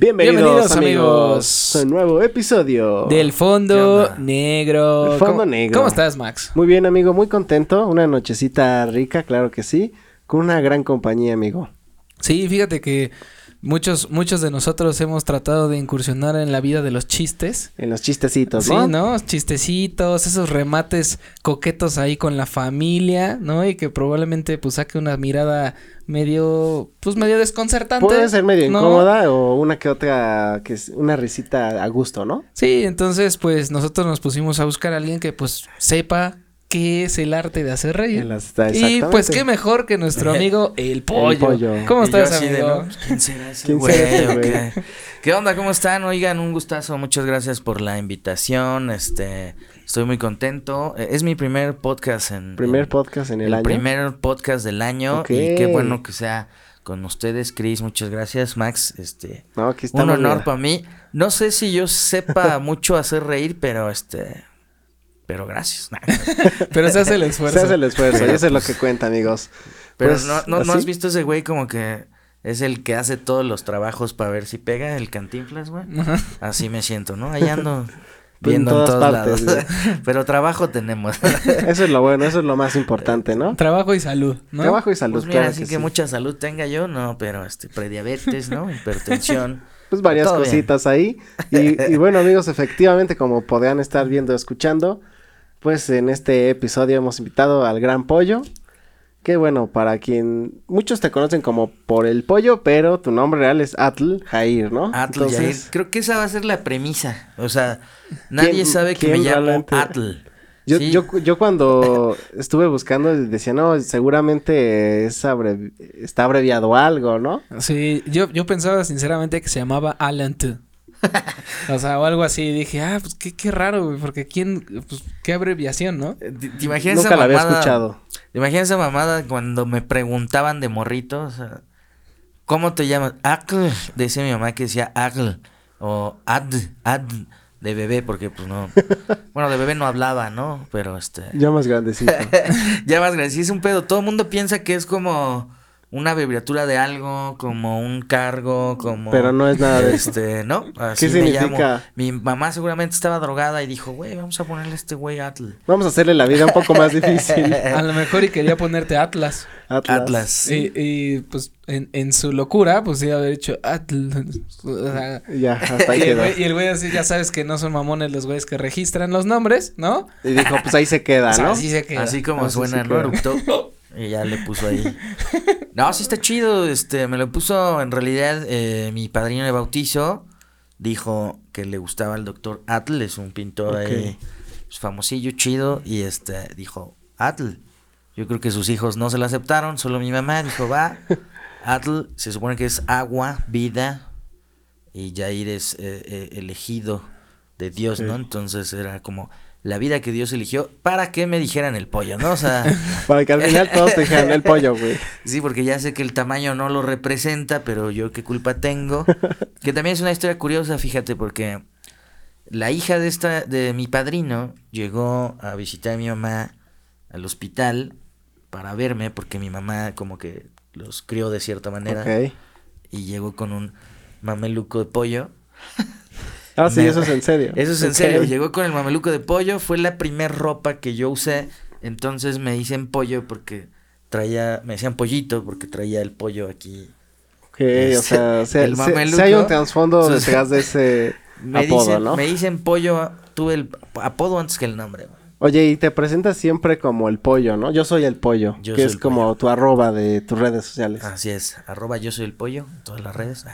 Bienvenidos, amigos, a un nuevo episodio del Fondo Negro. El Fondo ¿Cómo, Negro. ¿Cómo estás, Max? Muy bien, amigo, muy contento. Una nochecita rica, claro que sí. Con una gran compañía, amigo. Sí, fíjate que muchos, muchos de nosotros hemos tratado de incursionar en la vida de los chistes. En los chistecitos, ¿no? Sí, ¿no? Chistecitos, esos remates coquetos ahí con la familia, ¿no? Y que probablemente pues saque una mirada medio, pues medio desconcertante. Puede ser medio ¿no? incómoda o una que otra, que es una risita a gusto, ¿no? Sí, entonces pues nosotros nos pusimos a buscar a alguien que pues sepa qué es el arte de hacer reír. En las- está- Y pues qué mejor que nuestro amigo el pollo. pollo. ¿Cómo Y estás, de, amigo? ¿no? ¿Quién será ese ¿Quién güey? será ese ¿O güey? qué? ¿Qué onda? ¿Cómo están? Oigan, un gustazo. Muchas gracias por la invitación. Este, estoy muy contento. Eh, Es mi primer podcast en... Primer en- podcast en el, el año. primer podcast del año. Ok. Y qué bueno que sea con ustedes, Chris. Muchas gracias, Max. Este, No, aquí un honor para mí. No sé si yo sepa mucho hacer reír, pero este... Pero gracias. Nah. Pero se hace el esfuerzo. Se hace el esfuerzo, y Pero, eso es lo pues, que cuenta, amigos. Pero Pues, no, no, ¿no has visto ese güey como que es el que hace todos los trabajos para ver si pega, el cantinflas, güey? Ajá. Así me siento, ¿no? Ahí ando Pues en viendo en todas todos partes, lados. Pero trabajo tenemos. Eso es lo bueno, eso es lo más importante, ¿no? Trabajo y salud, ¿no? Trabajo y salud, Pues mira, claro así que que, sí. mucha salud tenga yo, no, pero este, prediabetes, ¿no? Hipertensión. Pues varias Todo bien. cositas ahí. Y, y bueno, amigos, efectivamente, como podrían estar viendo, escuchando, pues en este episodio hemos invitado al Gran Pollo. Que bueno, para quien muchos te conocen como por el pollo, pero tu nombre real es Atl Jair, ¿no? Atl Yair. Creo que esa va a ser la premisa. O sea, nadie ¿Quién- sabe que me quién llamo Atl. yo, Sí. yo, yo cuando estuve buscando decía, no, seguramente es abrevi- está abreviado algo, ¿no? Sí, yo, yo pensaba sinceramente que se llamaba Alan T. o sea, o algo así. Dije, ah, pues qué, qué raro, güey, porque quién, pues qué abreviación, ¿no? Eh, ¿Te, te imaginas Nunca esa la había mamada? escuchado. ¿Te imaginas esa mamada cuando me preguntaban de morrito? O sea, ¿cómo te llamas? Akl. Decía mi mamá que decía Akl. O Ad, Ad de bebé, porque pues no. Bueno, de bebé no hablaba, ¿no? Pero este. Ya más grandecito. ya más grande. Sí, es un pedo. Todo el mundo piensa que es como una abreviatura de algo, como un cargo, como. Pero no es nada de eso. Este, ¿no? Así ¿Qué me significa? llamo. Mi mamá seguramente estaba drogada y dijo, güey, vamos a ponerle a este güey Atl. Vamos a hacerle la vida un poco más difícil. A lo mejor y quería ponerte Atlas. Atlas. Atlas. Y, y, pues en, en su locura, pues iba a haber hecho Atlas. Ya, hasta ahí y, el quedó. güey, y el güey así, ya sabes que no son mamones los güeyes que registran los nombres, ¿no? Y dijo, pues ahí se queda, O sea, ¿no? así se queda. Así como Así suena, ¿no? Y ya le puso ahí. No, sí está chido. Este, me lo puso en realidad eh, mi padrino de bautizo. Dijo que le gustaba el doctor Atl, es un pintor ahí pues, famosillo, chido. Y este, dijo, Atl. Yo creo que sus hijos no se lo aceptaron, solo mi mamá dijo, va. Atl se supone que es agua, vida. Y Jair es eh, eh, elegido de Dios, ¿no? Entonces era como la vida que Dios eligió para que me dijeran el pollo, ¿no? O sea, Para que al final todos te dijeran el pollo, güey. sí, porque ya sé que el tamaño no lo representa, pero yo qué culpa tengo. Que también es una historia curiosa, fíjate, porque la hija de esta, de mi padrino, llegó a visitar a mi mamá al hospital para verme, porque mi mamá como que los crió de cierta manera. Ok. Y llegó con un mameluco de pollo. Ah, sí, Me- eso es en serio. Eso es en serio. Llegó con el mameluco de pollo. Fue la primer ropa que yo usé. Entonces me dicen pollo porque traía, me decían pollito porque traía el pollo aquí. Ok, o sea, se, El mameluco. se hay un trasfondo detrás de ese Me apodo, dicen, ¿no? me dicen pollo, tuve el apodo antes que el nombre. Oye, y te presentas siempre como el pollo, ¿no? Yo soy el pollo, Yo que es como pollo. tu arroba de tus redes sociales. Así es, arroba yo soy el pollo en todas las redes.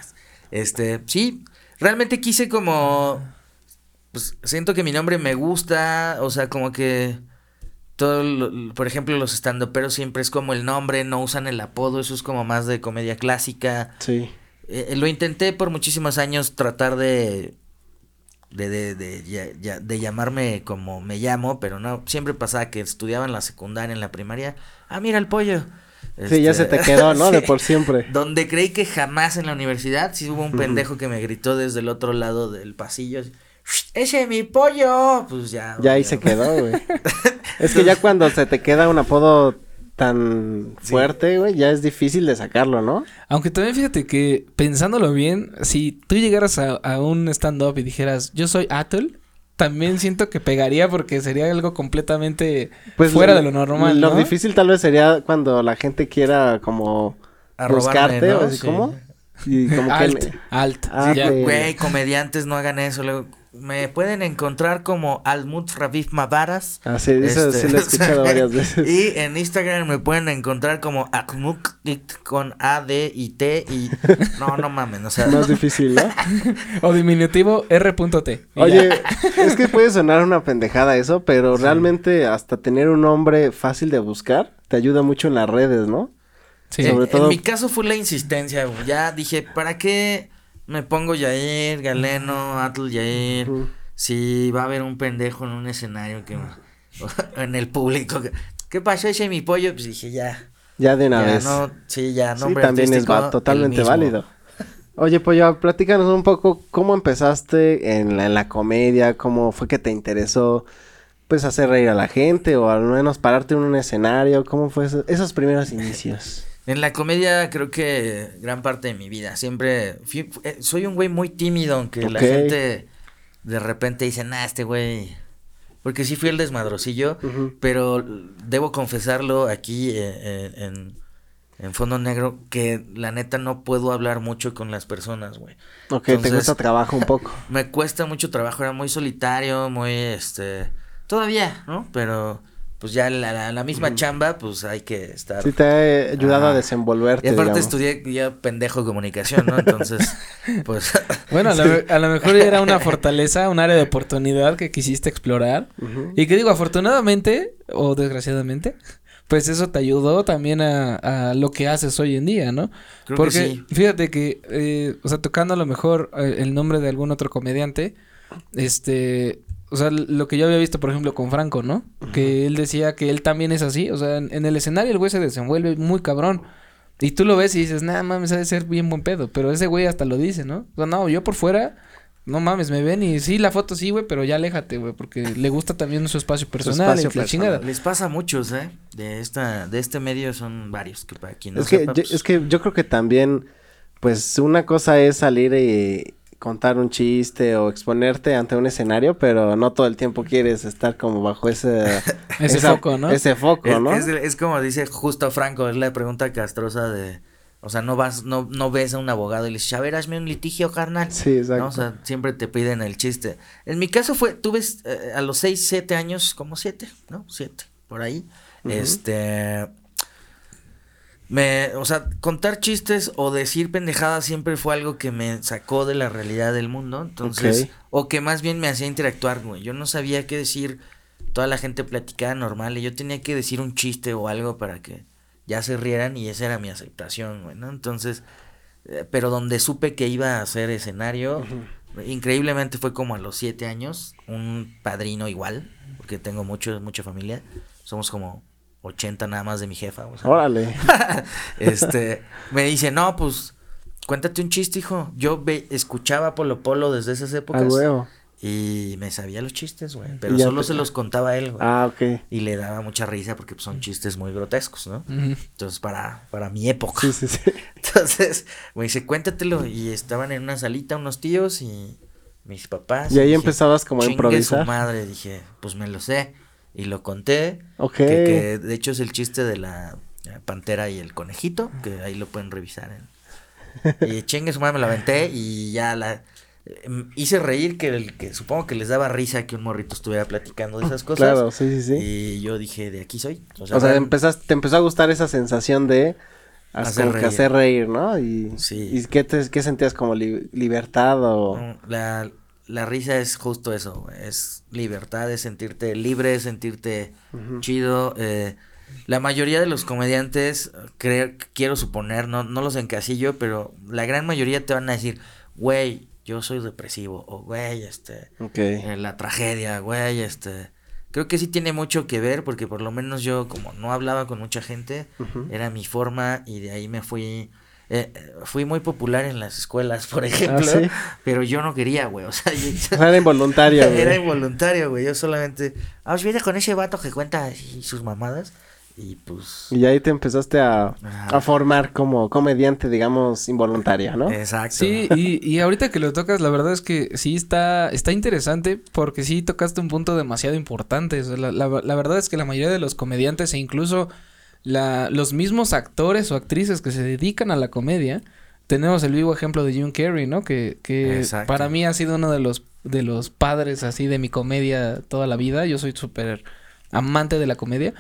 Este, sí, realmente quise como, pues siento que mi nombre me gusta, o sea, como que todo, lo- por ejemplo, los estandoperos siempre es como el nombre, no usan el apodo, eso es como más de comedia clásica. Sí. Eh, eh, lo intenté por muchísimos años tratar de de, de, de, de llamarme como me llamo, pero no, siempre pasaba que estudiaba en la secundaria, en la primaria, ah, mira el pollo. Sí, ya se Este, te quedó, ¿no? De por siempre. Donde creí que jamás en la universidad, sí hubo un pendejo que me gritó desde el otro lado del pasillo, ese es mi pollo. Pues ya. Ya ahí se quedó, güey. es que ya cuando se te queda un apodo tan fuerte, güey, ya es difícil de sacarlo, ¿no? Aunque también fíjate que pensándolo bien, si tú llegaras a, a un stand-up y dijeras, yo soy Atul, también siento que pegaría porque sería algo completamente Pues fuera lo- de lo normal. Lo ¿no? difícil tal vez sería cuando la gente quiera como A robarme, buscarte, ¿no? o así Sí. como. Y como que Alt, alt. Ah, ya. que- Güey, comediantes, no hagan eso. Luego, me pueden encontrar como Almut Raviv Mavaras. Ah, sí, eso Este, sí lo he escuchado varias veces. Y en Instagram me pueden encontrar como Akmuk con A, D y T y... No, no mamen, o sea... Más difícil, ¿no? O diminutivo R.T. Oye, ya. es que puede sonar una pendejada eso, pero realmente hasta tener un nombre fácil de buscar te ayuda mucho en las redes, ¿no? Sí. en, sobre en todo- mi caso fue la insistencia, güey. Ya dije, ¿para qué me pongo Yair, Galeno, Atl Yair? Si va a haber un pendejo en un escenario que... en el público. que, ¿Qué pasó ese mi pollo? Pues dije, ya. Ya de una ya, vez. no, sí, ya, sí, nombre también es va- totalmente válido. Oye, Pollo, platícanos un poco cómo empezaste en la, en la comedia, cómo fue que te interesó, pues, hacer reír a la gente o al menos pararte en un escenario, cómo fue eso- esos primeros inicios. En la comedia creo que gran parte de mi vida. Siempre fui- eh, soy un güey muy tímido, aunque la gente de repente dice, nah, este güey... Porque sí fui el desmadrocillo, pero debo confesarlo aquí eh, eh, en, en Fondo Negro que la neta no puedo hablar mucho con las personas, güey. Ok, te Entonces- cuesta trabajo un poco. Me cuesta mucho trabajo, era muy solitario, muy este... Todavía, ¿no? Pero pues ya la, la- la misma chamba, pues hay que estar... Sí, te ha ayudado a desenvolverte. Y aparte digamos. estudié ya pendejo de comunicación, ¿no? Entonces, pues... Bueno, a, lo, a lo mejor era una fortaleza, un área de oportunidad que quisiste explorar. Y que digo, afortunadamente o desgraciadamente, pues eso te ayudó también a, a lo que haces hoy en día, ¿no? Creo que Porque sí. fíjate que, eh, o sea, tocando a lo mejor eh, el nombre de algún otro comediante, este, o sea, lo que yo había visto, por ejemplo, con Franco, ¿no? Que él decía que él también es así, o sea, en, en el escenario el güey se desenvuelve muy cabrón. Y tú lo ves y dices, nada mames, ha de ser bien buen pedo. Pero ese güey hasta lo dice, ¿no? O sea, no, yo por fuera, no mames, me ven y sí, la foto sí, güey, pero ya aléjate, güey, porque le gusta también su espacio personal espacio y la chingada. Les pasa a muchos, ¿eh? De esta, de este medio son varios, que para quien no es, que, sepa, yo, pues, es que yo creo que también, pues una cosa es salir y contar un chiste o exponerte ante un escenario, pero no todo el tiempo quieres estar como bajo ese... Ese esa- foco, ¿no? Ese foco, es, ¿no? es- es como dice justo Franco, es la pregunta castrosa de... O sea, no vas, no, no ves a un abogado y le dices, a ver, hazme un litigio, carnal. Sí, exacto. ¿no? O sea, siempre te piden el chiste. En mi caso fue, tuve eh, a los 6, 7 años, como 7, ¿no? 7, por ahí. Este... Me, o sea, contar chistes o decir pendejadas siempre fue algo que me sacó de la realidad del mundo. Entonces, o que más bien me hacía interactuar, güey. Yo no sabía qué decir. Toda la gente platicaba normal y yo tenía que decir un chiste o algo para que ya se rieran y esa era mi aceptación, güey, ¿no? Entonces, eh, pero donde supe que iba a hacer escenario, increíblemente fue como a los siete años, un padrino igual, porque tengo mucho, mucha familia, somos como 80 nada más de mi jefa, o sea, Órale. este, me dice, no, pues, cuéntate un chiste, hijo. Yo ve, escuchaba Polo Polo desde esas Ah, épocas. huevo. Y me sabía los chistes, güey. Pero solo te- se los contaba a él, güey. Ah, ok. Y le daba mucha risa porque pues, son chistes muy grotescos, ¿no? Entonces, para, para mi época. Sí, sí, sí. Entonces, me dice, cuéntatelo. Y estaban en una salita unos tíos y mis papás. Y ahí dije, empezabas como a "Chingue improvisar". su madre, dije, pues me lo sé. Y lo conté. Ok. Que, que de hecho es el chiste de la eh, pantera y el conejito, que ahí lo pueden revisar. en- Y chingue su madre, me la aventé y ya la eh, hice reír que, el, que supongo que les daba risa que un morrito estuviera platicando de esas cosas. Claro, sí, sí, sí. Y yo dije, de aquí soy. O sea, real- empezaste, te empezó a gustar esa sensación de reír. hacer reír, ¿no? Y, Sí. ¿y qué, te, qué sentías como li- libertad o...? Mm, La, la risa es justo eso, es libertad, es sentirte libre, es sentirte chido. eh, la mayoría de los comediantes, creo, quiero suponer, no, no los encasillo, pero la gran mayoría te van a decir, güey, yo soy depresivo, o güey, este, eh, la tragedia, güey, este. Creo que sí tiene mucho que ver porque por lo menos yo como no hablaba con mucha gente, era mi forma y de ahí me fui eh, fui muy popular en las escuelas, por ejemplo, ¿sí? pero yo no quería, güey, o sea, yo- Era involuntario, güey. era involuntario, güey, yo solamente, ah, pues viene con ese vato que cuenta sus mamadas, y pues... Y ahí te empezaste a, a formar como comediante, digamos, involuntaria, ¿no? Exacto. Sí, y, y ahorita que lo tocas, la verdad es que sí está, está interesante porque sí tocaste un punto demasiado importante. O sea, la, la- la verdad es que la mayoría de los comediantes e incluso la, los mismos actores o actrices que se dedican a la comedia, tenemos el vivo ejemplo de Jim Carrey, ¿no? Que, que Exacto. para mí ha sido uno de los, de los padres así de mi comedia toda la vida. Yo soy súper amante de la comedia.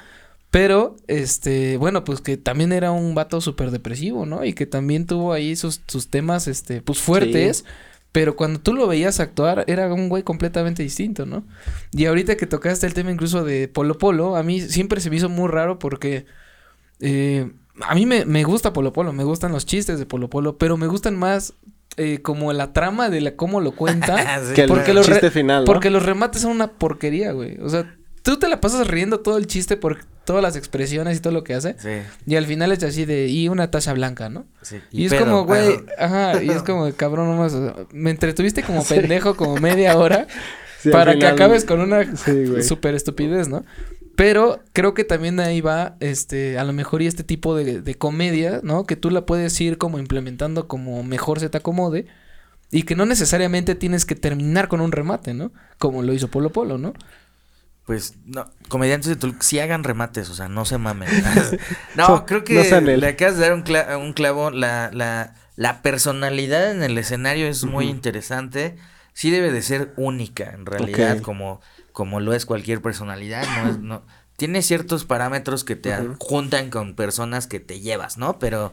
Pero, este, bueno, pues que también era un vato súper depresivo, ¿no? Y que también tuvo ahí sus, sus temas, este, pues fuertes. Pero cuando tú lo veías actuar, era un güey completamente distinto, ¿no? Y ahorita que tocaste el tema incluso de Polo Polo, a mí siempre se me hizo muy raro porque... eh, a mí me, me gusta Polo Polo, me gustan los chistes de Polo Polo, pero me gustan más eh, como la trama de la, cómo lo cuenta. Sí, Que el Porque los chiste final, ¿no? Porque los remates son una porquería, güey. O sea, tú te la pasas riendo todo el chiste por todas las expresiones y todo lo que hace. Sí, Y al final es así de, y una taza blanca, ¿no? sí. Y, es pedo, como, güey, ajá. y es como, cabrón, nomás, o sea, me entretuviste como pendejo como media hora Sí, para que acabes con una Sí, super estupidez, ¿no? Pero creo que también ahí va, este, a lo mejor y este tipo de, de comedia, ¿no? Que tú la puedes ir como implementando como mejor se te acomode y que no necesariamente tienes que terminar con un remate, ¿no? Como lo hizo Polo Polo, ¿no? Pues no, comediantes de Toluca sí hagan remates, o sea, no se mamen. no, So- creo que no le acabas de dar un, cla- un clavo. La, la, la personalidad en el escenario es muy interesante. Sí debe de ser única, en realidad, como, como lo es cualquier personalidad. No es, no, tiene ciertos parámetros que te Ujú. juntan con personas que te llevas, ¿no? Pero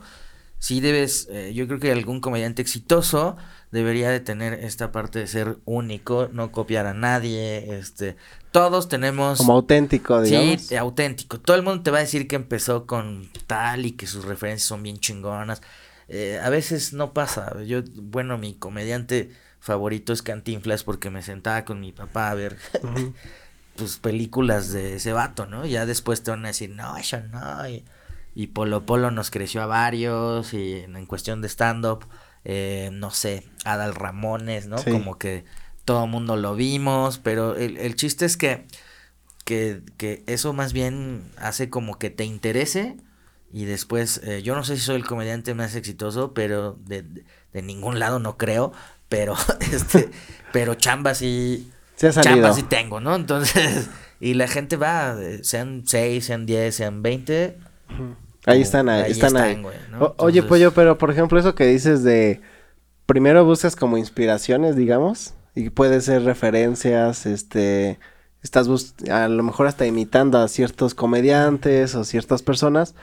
sí debes, eh, yo creo que algún comediante exitoso debería de tener esta parte de ser único, no copiar a nadie, este, todos tenemos... Como auténtico, digamos. Sí, auténtico. Todo el mundo te va a decir que empezó con tal y que sus referencias son bien chingonas. Eh, a veces no pasa. Yo, bueno, mi comediante favorito es Cantinflas porque me sentaba con mi papá a ver pues películas de ese vato, ¿no? Ya después te van a decir, no, eso no. Y, y Polo Polo nos creció a varios y en, cuestión de stand-up, eh, no sé, Adal Ramones, ¿no? Sí. Como que todo mundo lo vimos, pero el, el chiste es que, que, que eso más bien hace como que te interese y después, eh, yo no sé si soy el comediante más exitoso, pero de- de ningún lado no creo, pero este, pero chamba sí, Sí ha salido. chamba sí tengo, ¿no? Entonces, y la gente va, sean 6, sean 10, sean 20. Ahí están, ahí, Ahí están, ahí. güey, ¿no? O- oye, Entonces- Pollo, pero por ejemplo, eso que dices de primero buscas como inspiraciones, digamos, y puede ser referencias, este, estás bus- a lo mejor hasta imitando a ciertos comediantes o ciertas personas,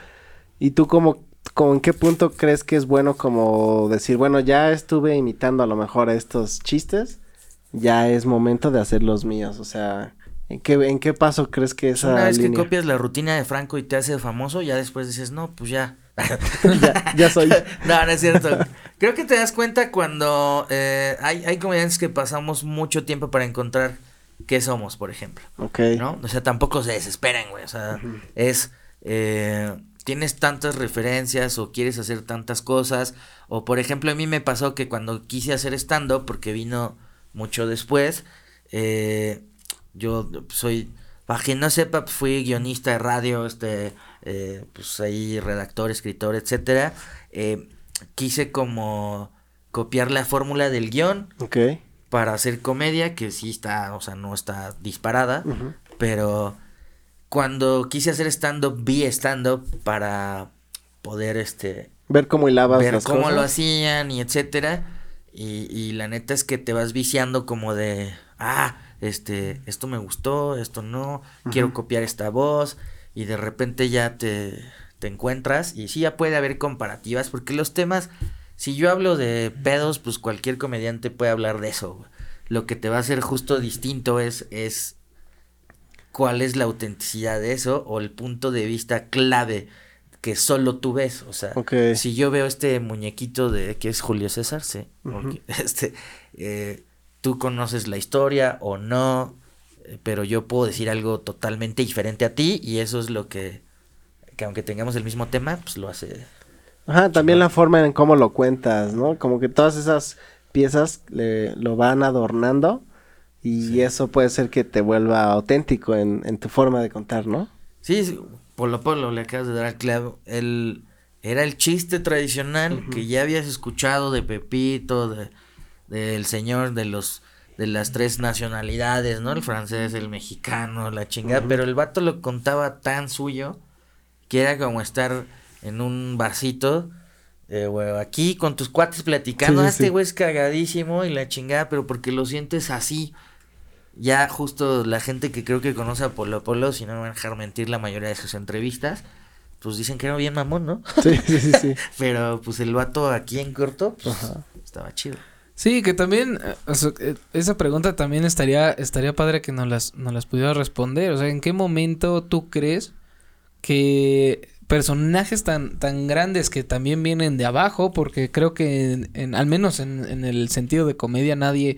y tú como, como en qué punto crees que es bueno como decir, bueno, ya estuve imitando a lo mejor estos chistes, ya es momento de hacer los míos, o sea, ¿en qué, en qué paso crees que esa Una vez que copias la rutina de Franco y te hace famoso, ya después dices, no, pues ya. ya, ya soy. no, no es cierto. Creo que te das cuenta cuando eh, hay, hay comediantes que pasamos mucho tiempo para encontrar qué somos, por ejemplo. Ok. ¿No? O sea, tampoco se desesperen, güey. O sea, es. eh, tienes tantas referencias o quieres hacer tantas cosas. O, por ejemplo, a mí me pasó que cuando quise hacer stand-up, porque vino mucho después, eh, yo soy. Para quien no sepa, pues, fui guionista de radio, este, eh, pues ahí redactor, escritor, etcétera. Eh, quise como copiar la fórmula del guion Ok. para hacer comedia, que sí está, o sea, no está disparada, pero cuando quise hacer stand-up, vi stand-up para poder, este, Ver cómo hilabas ver las cómo cosas. lo hacían y etcétera, y, y la neta es que te vas viciando como de, ah, este, esto me gustó, esto no, quiero copiar esta voz, y de repente ya te, te encuentras, y sí ya puede haber comparativas, porque los temas, si yo hablo de pedos, pues cualquier comediante puede hablar de eso. Lo que te va a hacer justo distinto es, es cuál es la autenticidad de eso o el punto de vista clave que solo tú ves, o sea, si yo veo este muñequito de que es Julio César, sí, este, eh, tú conoces la historia o no, pero yo puedo decir algo totalmente diferente a ti y eso es lo que, que aunque tengamos el mismo tema, pues lo hace. Ajá, también la forma en cómo lo cuentas, ¿no? Como que todas esas piezas le, lo van adornando y eso puede ser que te vuelva auténtico en, en tu forma de contar, ¿no? Sí, sí, Polo Polo, le acabas de dar al clavo. El, era el chiste tradicional que ya habías escuchado de Pepito, de del señor de los de las tres nacionalidades, ¿no? El francés, el mexicano, la chingada, pero el vato lo contaba tan suyo que era como estar en un barcito eh, güey, aquí con tus cuates platicando, Sí, "Ah, sí, este güey es cagadísimo y la chingada, pero porque lo sientes así. Ya justo la gente que creo que conoce a Polo Polo, si no me van a dejar mentir la mayoría de sus entrevistas, pues dicen que era bien mamón, ¿no? Sí, sí, sí, sí. Pero pues el vato aquí en corto, pues, Ajá. estaba chido. Sí, que también, eh, o sea, eh, esa pregunta también estaría, estaría padre que nos las, nos las pudiera responder. O sea, ¿en qué momento tú crees que personajes tan, tan grandes que también vienen de abajo, porque creo que en, en- al menos en, en el sentido de comedia nadie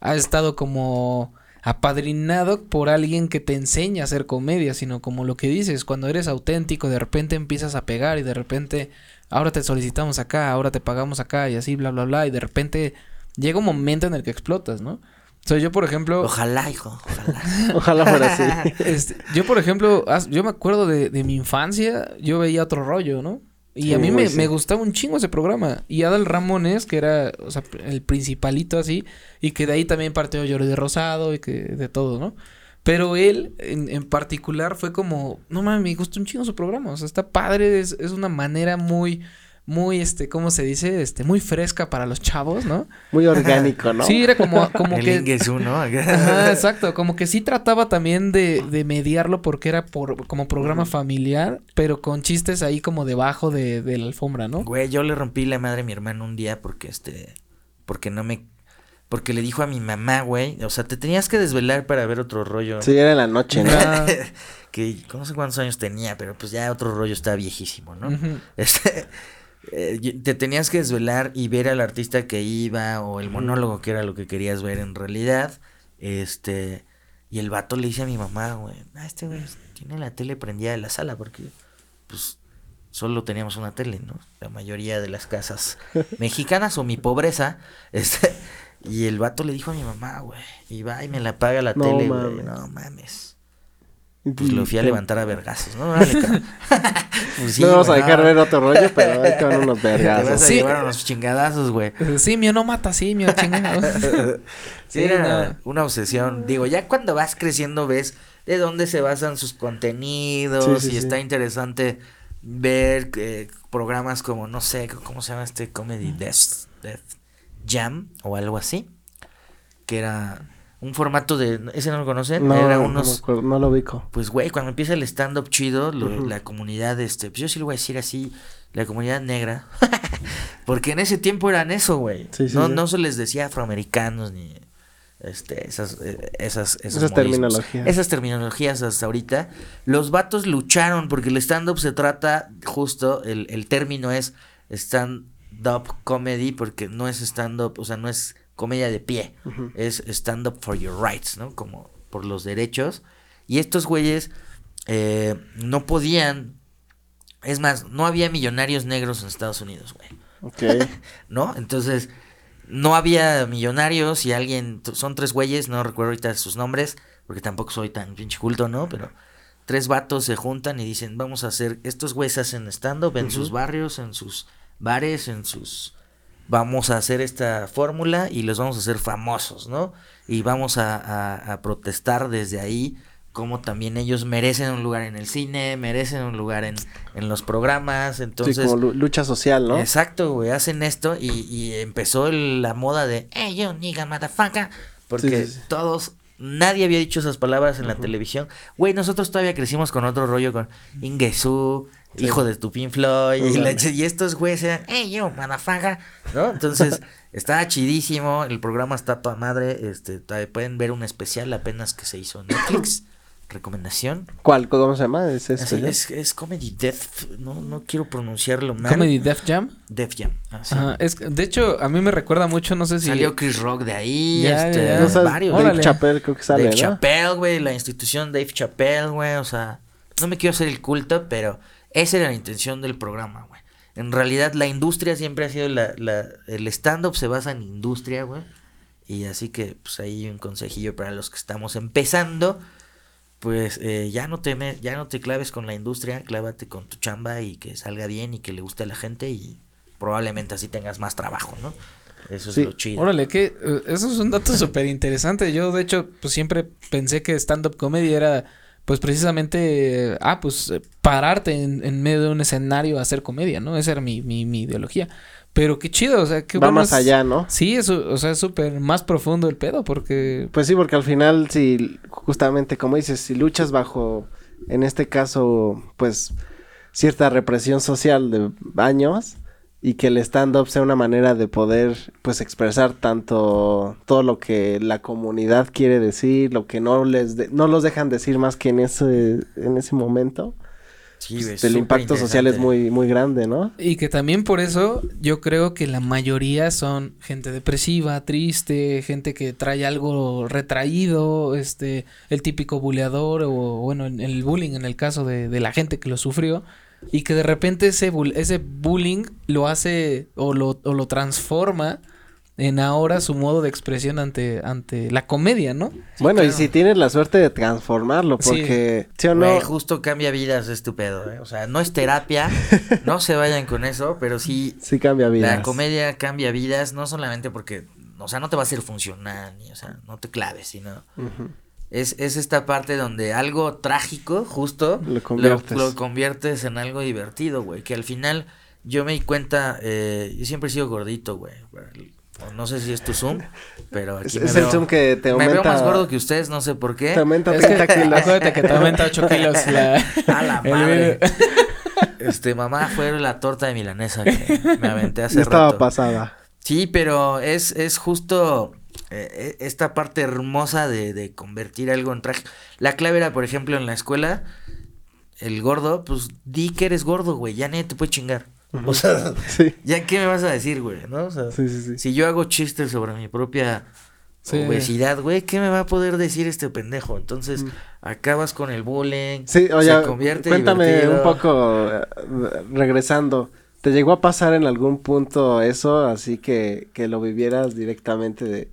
ha estado como apadrinado por alguien que te enseña a hacer comedia, sino como lo que dices, cuando eres auténtico, de repente empiezas a pegar y de repente ahora te solicitamos acá, ahora te pagamos acá y así, bla, bla, bla, y de repente llega un momento en el que explotas, ¿no? O sea, yo por ejemplo... Ojalá, hijo, ojalá. Ojalá fuera así. Este, yo, por ejemplo, as- yo me acuerdo de, de mi infancia, yo veía otro rollo, ¿no? Y a mí me, sí. me gustaba un chingo ese programa. Y Adal Ramones, que era, o sea, el principalito así, y que de ahí también partió Jordi Rosado y que de todo, ¿no? Pero él, en, en particular, fue como, no mames, me gusta un chingo su programa. O sea, está padre, es, es una manera muy, muy, este, ¿cómo se dice? Este, muy fresca para los chavos, ¿no? Muy orgánico, ¿no? Sí, era como, como el que... Ingesu, ¿no? Ajá, exacto, como que sí trataba también de, de mediarlo porque era por como programa familiar, pero con chistes ahí como debajo de, de la alfombra, ¿no? Güey, yo le rompí la madre a mi hermano un día porque este. Porque no me. Porque le dijo a mi mamá, güey. O sea, te tenías que desvelar para ver otro rollo. Sí, era en la noche, ¿no? Que no sé cuántos años tenía, pero pues ya otro rollo está viejísimo, ¿no? Este, eh, te tenías que desvelar y ver al artista que iba o el monólogo que era lo que querías ver en realidad. Este, y el vato le dice a mi mamá, güey, ah, este güey tiene la tele prendida de la sala porque, pues, solo teníamos una tele, ¿no? La mayoría de las casas mexicanas o mi pobreza, este, y el vato le dijo a mi mamá, güey, y va y me la apaga la No tele, güey, no mames. Y- Pues lo fui a levantar a vergazos, ¿no? Pues sí, no vamos a dejar no. ver otro rollo, pero ahí te van unos Te vas vergazos. a Sí. llevar unos chingadazos, güey. Simio no mata simio, chingado. Sí, Sí, era no. una obsesión. Digo, ya cuando vas creciendo ves de dónde se basan sus contenidos Sí, sí, y sí. está interesante ver eh, programas como, no sé, ¿cómo se llama este comedy? Death, Death Jam o algo así. Que era un formato de... ¿Ese no lo conocen? No, era unos... no lo ubico. Pues, güey, cuando empieza el stand-up chido, lo- la comunidad, este, pues yo sí lo voy a decir así, la comunidad negra, porque en ese tiempo eran eso, güey. Sí, sí, no, sí. no se les decía afroamericanos ni este, esas, eh, esas, Esas modismos. terminologías. Esas terminologías hasta ahorita. Los vatos lucharon porque el stand-up se trata, justo, el, el término es stand-up comedy, porque no es stand-up, o sea, no es comedia de pie es stand up for your rights, ¿no? Como por los derechos. Y estos güeyes eh, no podían, es más, no había millonarios negros en Estados Unidos, güey, Ok. ¿no? Entonces, no había millonarios y alguien, son tres güeyes, no recuerdo ahorita sus nombres, porque tampoco soy tan pinche culto, ¿no? Pero tres vatos se juntan y dicen, vamos a hacer, estos güeyes hacen stand-up en sus barrios, en sus bares, en sus... Vamos a hacer esta fórmula y los vamos a hacer famosos, ¿no? Y vamos a, a- a protestar desde ahí como también ellos merecen un lugar en el cine, merecen un lugar en, en los programas, entonces... sí, como lu- lucha social, ¿no? Exacto, güey, hacen esto y, y empezó el- la moda de, hey, yo, nigga, motherfucker, porque Sí, sí, sí. todos, nadie había dicho esas palabras en la televisión. Güey, nosotros todavía crecimos con otro rollo con Ingesu, Sí. hijo de tu Pink Floyd, y, la estos güeyes eran, hey, yo, motherfucker, ¿no? Entonces, estaba chidísimo, el programa está toda madre, este, pueden ver un especial apenas que se hizo en Netflix, recomendación. ¿Cuál? ¿Cómo se llama? ¿Es este? Así, es, es Comedy Death, no, no quiero pronunciarlo mal. Comedy Def Jam. Def Jam. así. Ajá, es, de hecho, a mí me recuerda mucho, no sé si... Salió Chris Rock de ahí, Ya, este, ya, ya. No sabes, varios. Dave. Chappelle creo que sale, Dave ¿no? Chappelle, güey, la institución Dave Chappelle, güey, o sea, no me quiero hacer el culto, pero esa era la intención del programa, güey. en realidad la industria siempre ha sido la, la el stand-up se basa en industria, güey. Y así que, pues ahí un consejillo para los que estamos empezando. Pues eh, ya no te me- ya no te claves con la industria, clávate con tu chamba y que salga bien y que le guste a la gente y probablemente así tengas más trabajo, ¿no? Eso Sí. es lo chido. Órale, que eh, eso es un dato súper interesante. Yo, de hecho, pues siempre pensé que stand-up comedy era, pues precisamente, ah, pues eh, pararte en, en medio de un escenario a hacer comedia, ¿no? Esa era mi, mi, mi ideología. Pero qué chido, o sea, qué Va bueno más es- allá, ¿no? Sí, eso, o sea, es súper más profundo el pedo porque... Pues sí, porque al final, si justamente como dices, si luchas bajo, en este caso, pues cierta represión social de años y que el stand-up sea una manera de poder, pues expresar tanto todo lo que la comunidad quiere decir, lo que no les, de- no los dejan decir más que en ese, en ese momento, Sí, pues, el impacto social es muy, muy grande, ¿no? Y que también por eso yo creo que la mayoría son gente depresiva, triste, gente que trae algo retraído, este, el típico buleador o bueno, en- el bullying en el caso de, de la gente que lo sufrió y que de repente ese, bull- ese bullying lo hace o lo, o lo transforma en ahora su modo de expresión ante, ante la comedia, ¿no? bueno, y si tienes la suerte de transformarlo, porque, ¿sí o no? Justo cambia vidas estupendo, ¿eh? O sea, no es terapia, no se vayan con eso, pero sí Sí cambia vidas. La comedia cambia vidas, no solamente porque, o sea, no te va a hacer funcionar, ni, o sea, no te claves, sino Ujú. Es, es esta parte donde algo trágico, justo, Lo conviertes. lo conviertes en algo divertido, güey, que al final yo me di cuenta, eh, yo siempre he sido gordito, güey, no sé si es tu Zoom, pero aquí Es, me es el zoom que te Me aumenta. veo más gordo que ustedes, no sé por qué. Te aumenta Es que 30 kilos. acuérdate que te aumenta 8 kilos la, A la madre. Este, mamá, fue la torta de milanesa que me aventé hace Ya estaba rato. pasada. Sí, pero es, es justo eh, eh, esta parte hermosa de, de convertir algo en traje. La clave era, por ejemplo, en la escuela, el gordo, pues di que eres gordo, güey, ya nadie te puede chingar. O sea, Sí. ¿ya qué me vas a decir, güey? ¿No? O sea, Sí, sí, sí. si yo hago chistes sobre mi propia obesidad, güey, ¿qué me va a poder decir este pendejo? Entonces, Mm. acabas con el bullying, Sí, oye, se convierte cuéntame divertido. un poco, eh, regresando. ¿Te llegó a pasar en algún punto eso, así que, que lo vivieras directamente de...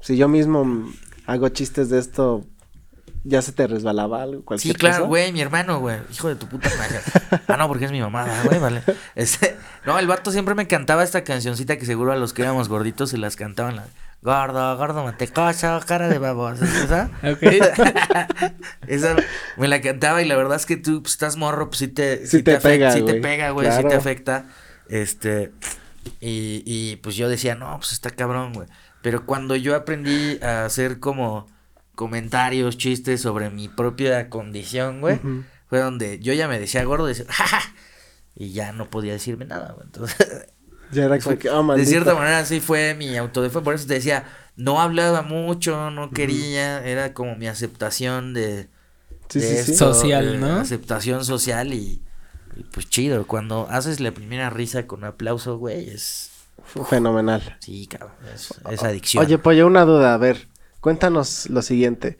Si yo mismo hago chistes de esto, ¿ya se te resbalaba algo? Sí, Cualquier claro, cosa? güey, mi hermano, güey. Hijo de tu puta madre. Ah, no, porque es mi mamá, ¿verdad, güey, vale. Este, no, el vato siempre me cantaba esta cancioncita que seguro a los que éramos gorditos se las cantaban. La, gordo, gordo, mantecoso, cara de baboso. ¿Esa? Ok. Esa me la cantaba y la verdad es que tú pues, estás morro, pues sí te, Sí te afec- pega, sí te pega, güey, sí te Claro. afecta. Este, y, y pues yo decía, no, pues está cabrón, güey. Pero cuando yo aprendí a hacer como comentarios, chistes sobre mi propia condición, güey, fue donde yo ya me decía gordo, decía, jaja, y ya no podía decirme nada, güey. Entonces, Ya era fue- como que, ah, de cierta manera así fue mi autodefensa, por eso te decía, no hablaba mucho, no quería, era como mi aceptación de, Sí, de sí, sí. esto, Social, ¿no? Aceptación social y, y pues chido, cuando haces la primera risa con aplauso, güey, es, Fenomenal. sí, cabrón, es, es adicción. Oye, Pollo, una duda. A ver, cuéntanos lo siguiente.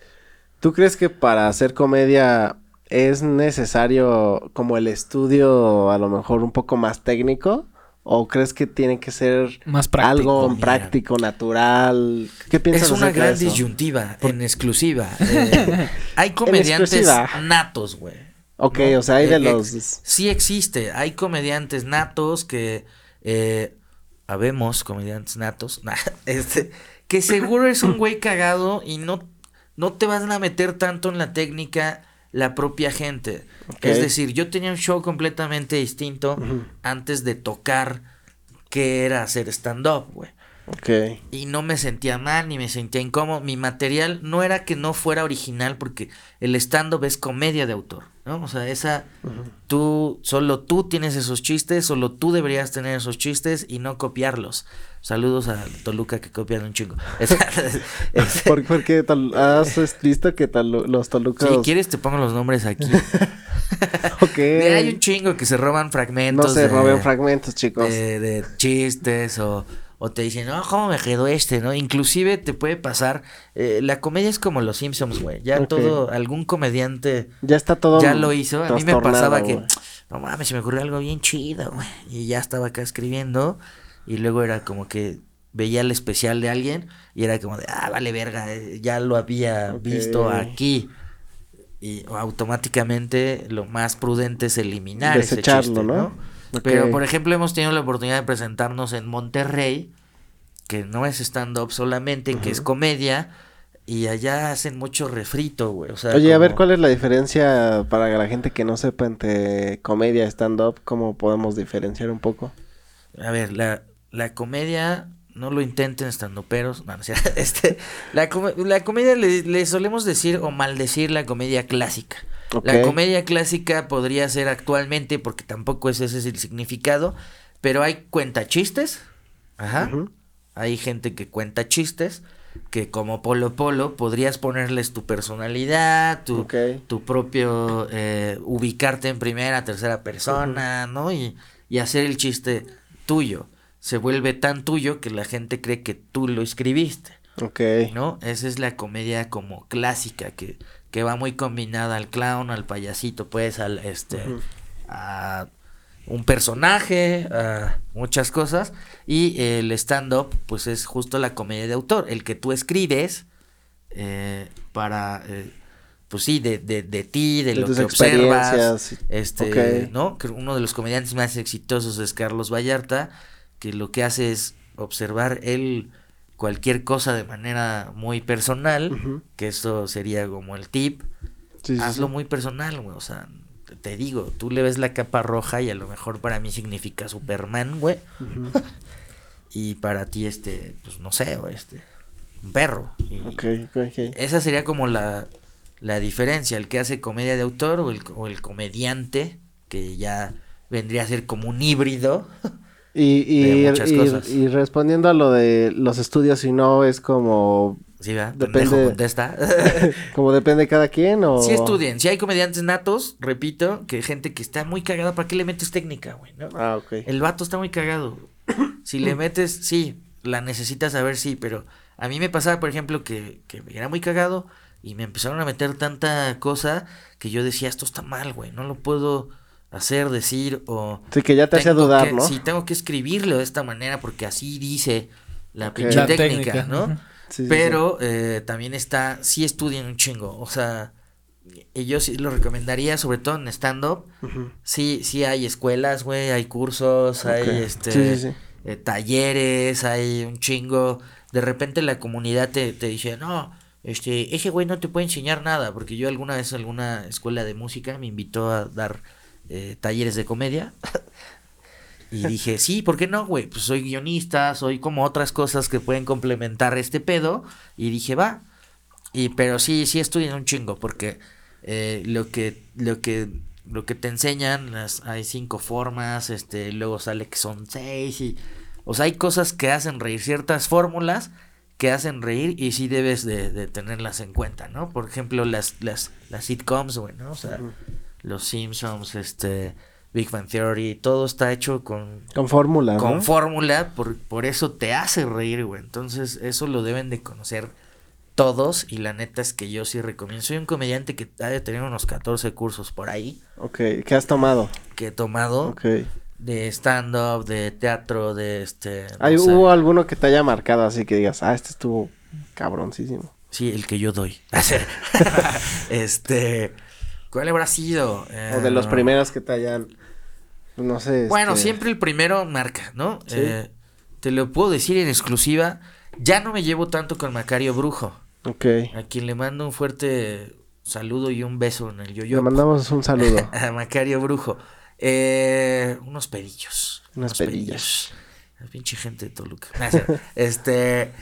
¿Tú crees que para hacer comedia es necesario como el estudio a lo mejor un poco más técnico? ¿O crees que tiene que ser Más práctico. algo mira. práctico, natural? ¿Qué piensas es una gran eso? disyuntiva, en exclusiva. eh, hay comediantes exclusiva. natos, güey. Ok, ¿no? o sea, hay de eh, los... Sí existe, hay comediantes natos que, eh, habemos comediantes natos, nah, este, que seguro es un güey cagado y no, no te van a meter tanto en la técnica la propia gente. Es decir, yo tenía un show completamente distinto antes de tocar qué era hacer stand-up, güey. Ok. Y no me sentía mal ni me sentía incómodo. Mi material no era que no fuera original porque el stand-up es comedia de autor, ¿no? O sea, esa, tú, solo tú tienes esos chistes, solo tú deberías tener esos chistes y no copiarlos. Saludos a Toluca que copian un chingo. Es- ¿Por, por qué tal- has visto que tal- los tolucos... si quieres te pongo los nombres aquí. Ok. Hay un chingo que se roban No fragmentos. se de- roben fragmentos, chicos. de, de chistes o, o te dicen, no, ¿cómo me quedó este? ¿No? Inclusive te puede pasar, eh, la comedia es como los Simpsons, güey. Ya todo, algún comediante Ya está todo. ya lo hizo. A mí me pasaba que, no mames, se me ocurrió algo bien chido, güey. Y ya estaba acá escribiendo y luego era como que veía el especial de alguien y era como de, ah, vale verga, eh, ya lo había visto aquí. Y automáticamente lo más prudente es eliminar ese chiste, ¿no? ¿no? Pero, por ejemplo, hemos tenido la oportunidad de presentarnos en Monterrey, que no es stand-up solamente, que es comedia, y allá hacen mucho refrito, güey. O sea, Oye, a ver, ¿cuál es la diferencia para la gente que no sepa entre comedia y stand-up? ¿Cómo podemos diferenciar un poco? A ver, la, la comedia, no lo intenten estando peros. No, no este, la, la comedia le, le solemos decir o maldecir la comedia clásica. La comedia clásica podría ser actualmente, porque tampoco ese es el significado, pero hay cuentachistes. Ajá. Ujú. Hay gente que cuenta chistes que como Polo Polo podrías ponerles tu personalidad, tu, tu propio eh, ubicarte en primera, tercera persona, ¿no? Y, y hacer el chiste tuyo. Se vuelve tan tuyo que la gente cree que tú lo escribiste, Ok. ¿no? Esa es la comedia como clásica que, que va muy combinada al clown, al payasito, pues, al este a un personaje, a muchas cosas. Y el stand-up, pues es justo la comedia de autor, el que tú escribes eh, para, eh, pues sí, de, de, de ti, de, De lo que observas. Este. ¿no? Que uno de los comediantes más exitosos es Carlos Vallarta, que lo que hace es observar él cualquier cosa de manera muy personal, que eso sería como el tip Sí, hazlo sí. muy personal, güey. O sea, te- digo, tú le ves la capa roja y a lo mejor para mí significa Superman, güey. Y para ti, este, pues no sé, güey, este, un perro. Y Ok, ok. Esa sería como la, la diferencia, el que hace comedia de autor o el, o el comediante, que ya vendría a ser como un híbrido. Y, y, y- cosas. y respondiendo a lo de los estudios, si no es como, ¿Sí, va? Depende- contesta. como depende de cada quien o... Si estudien, si hay comediantes natos, repito, que gente que está muy cagada, ¿para qué le metes técnica, güey? no? Ah, ok. El vato está muy cagado. Si le metes, sí, la necesitas saber, sí, pero a mí me pasaba, por ejemplo, que, que era muy cagado y me empezaron a meter tanta cosa que yo decía, esto está mal, güey, no lo puedo hacer, decir o... Sí, que ya te hacía dudar, que- ¿no? Sí, tengo que escribirlo de esta manera porque así dice la pinche La técnica, técnica, ¿no? ujú. Sí, sí, Pero eh, también está, sí estudian un chingo, o sea, y yo sí lo recomendaría, sobre todo en stand-up, sí. Sí, sí hay escuelas, güey, hay cursos, hay este Sí, sí, sí. eh, talleres, hay un chingo. De repente la comunidad te, te dice, no, este, ese güey no te puede enseñar nada, porque yo alguna vez alguna escuela de música me invitó a dar eh, talleres de comedia. Y dije, sí, ¿por qué no, güey? Pues soy guionista, soy como otras cosas que pueden complementar este pedo. Y dije, va. Y pero sí, sí estudian un chingo, porque eh, lo que, lo que, lo que te enseñan, las, hay cinco formas, este, luego sale que son seis y. O sea, hay cosas que hacen reír, ciertas fórmulas que hacen reír y sí debes de, de tenerlas en cuenta, ¿no? Por ejemplo, las, las, las sitcoms, güey, ¿no? O sea, los Simpsons, este, Big Bang Theory, todo está hecho con, Con fórmula, ¿no? con fórmula, por, por eso te hace reír, güey. Entonces, eso lo deben de conocer todos. Y la neta es que yo sí recomiendo. Soy un comediante que ha de tener unos 14 cursos por ahí Ok, ¿qué has tomado? que he tomado Ok. de stand-up, de teatro, de este. no ¿Hay, sé. ¿Hubo alguno que te haya marcado así que digas, ah, este estuvo cabroncísimo? Sí, el que yo doy. este. ¿Cuál habrá sido? O de los Eh, primeros que te hayan, no sé. Bueno, este, siempre el primero marca, ¿no? Sí. Eh, te lo puedo decir en exclusiva. Ya no me llevo tanto con Macario Brujo. Ok. A quien le mando un fuerte saludo y un beso en el yo-yo. Le mandamos un saludo. A Macario Brujo. Eh, unos pedillos. Unas pedillas. La pinche gente de Toluca. Este.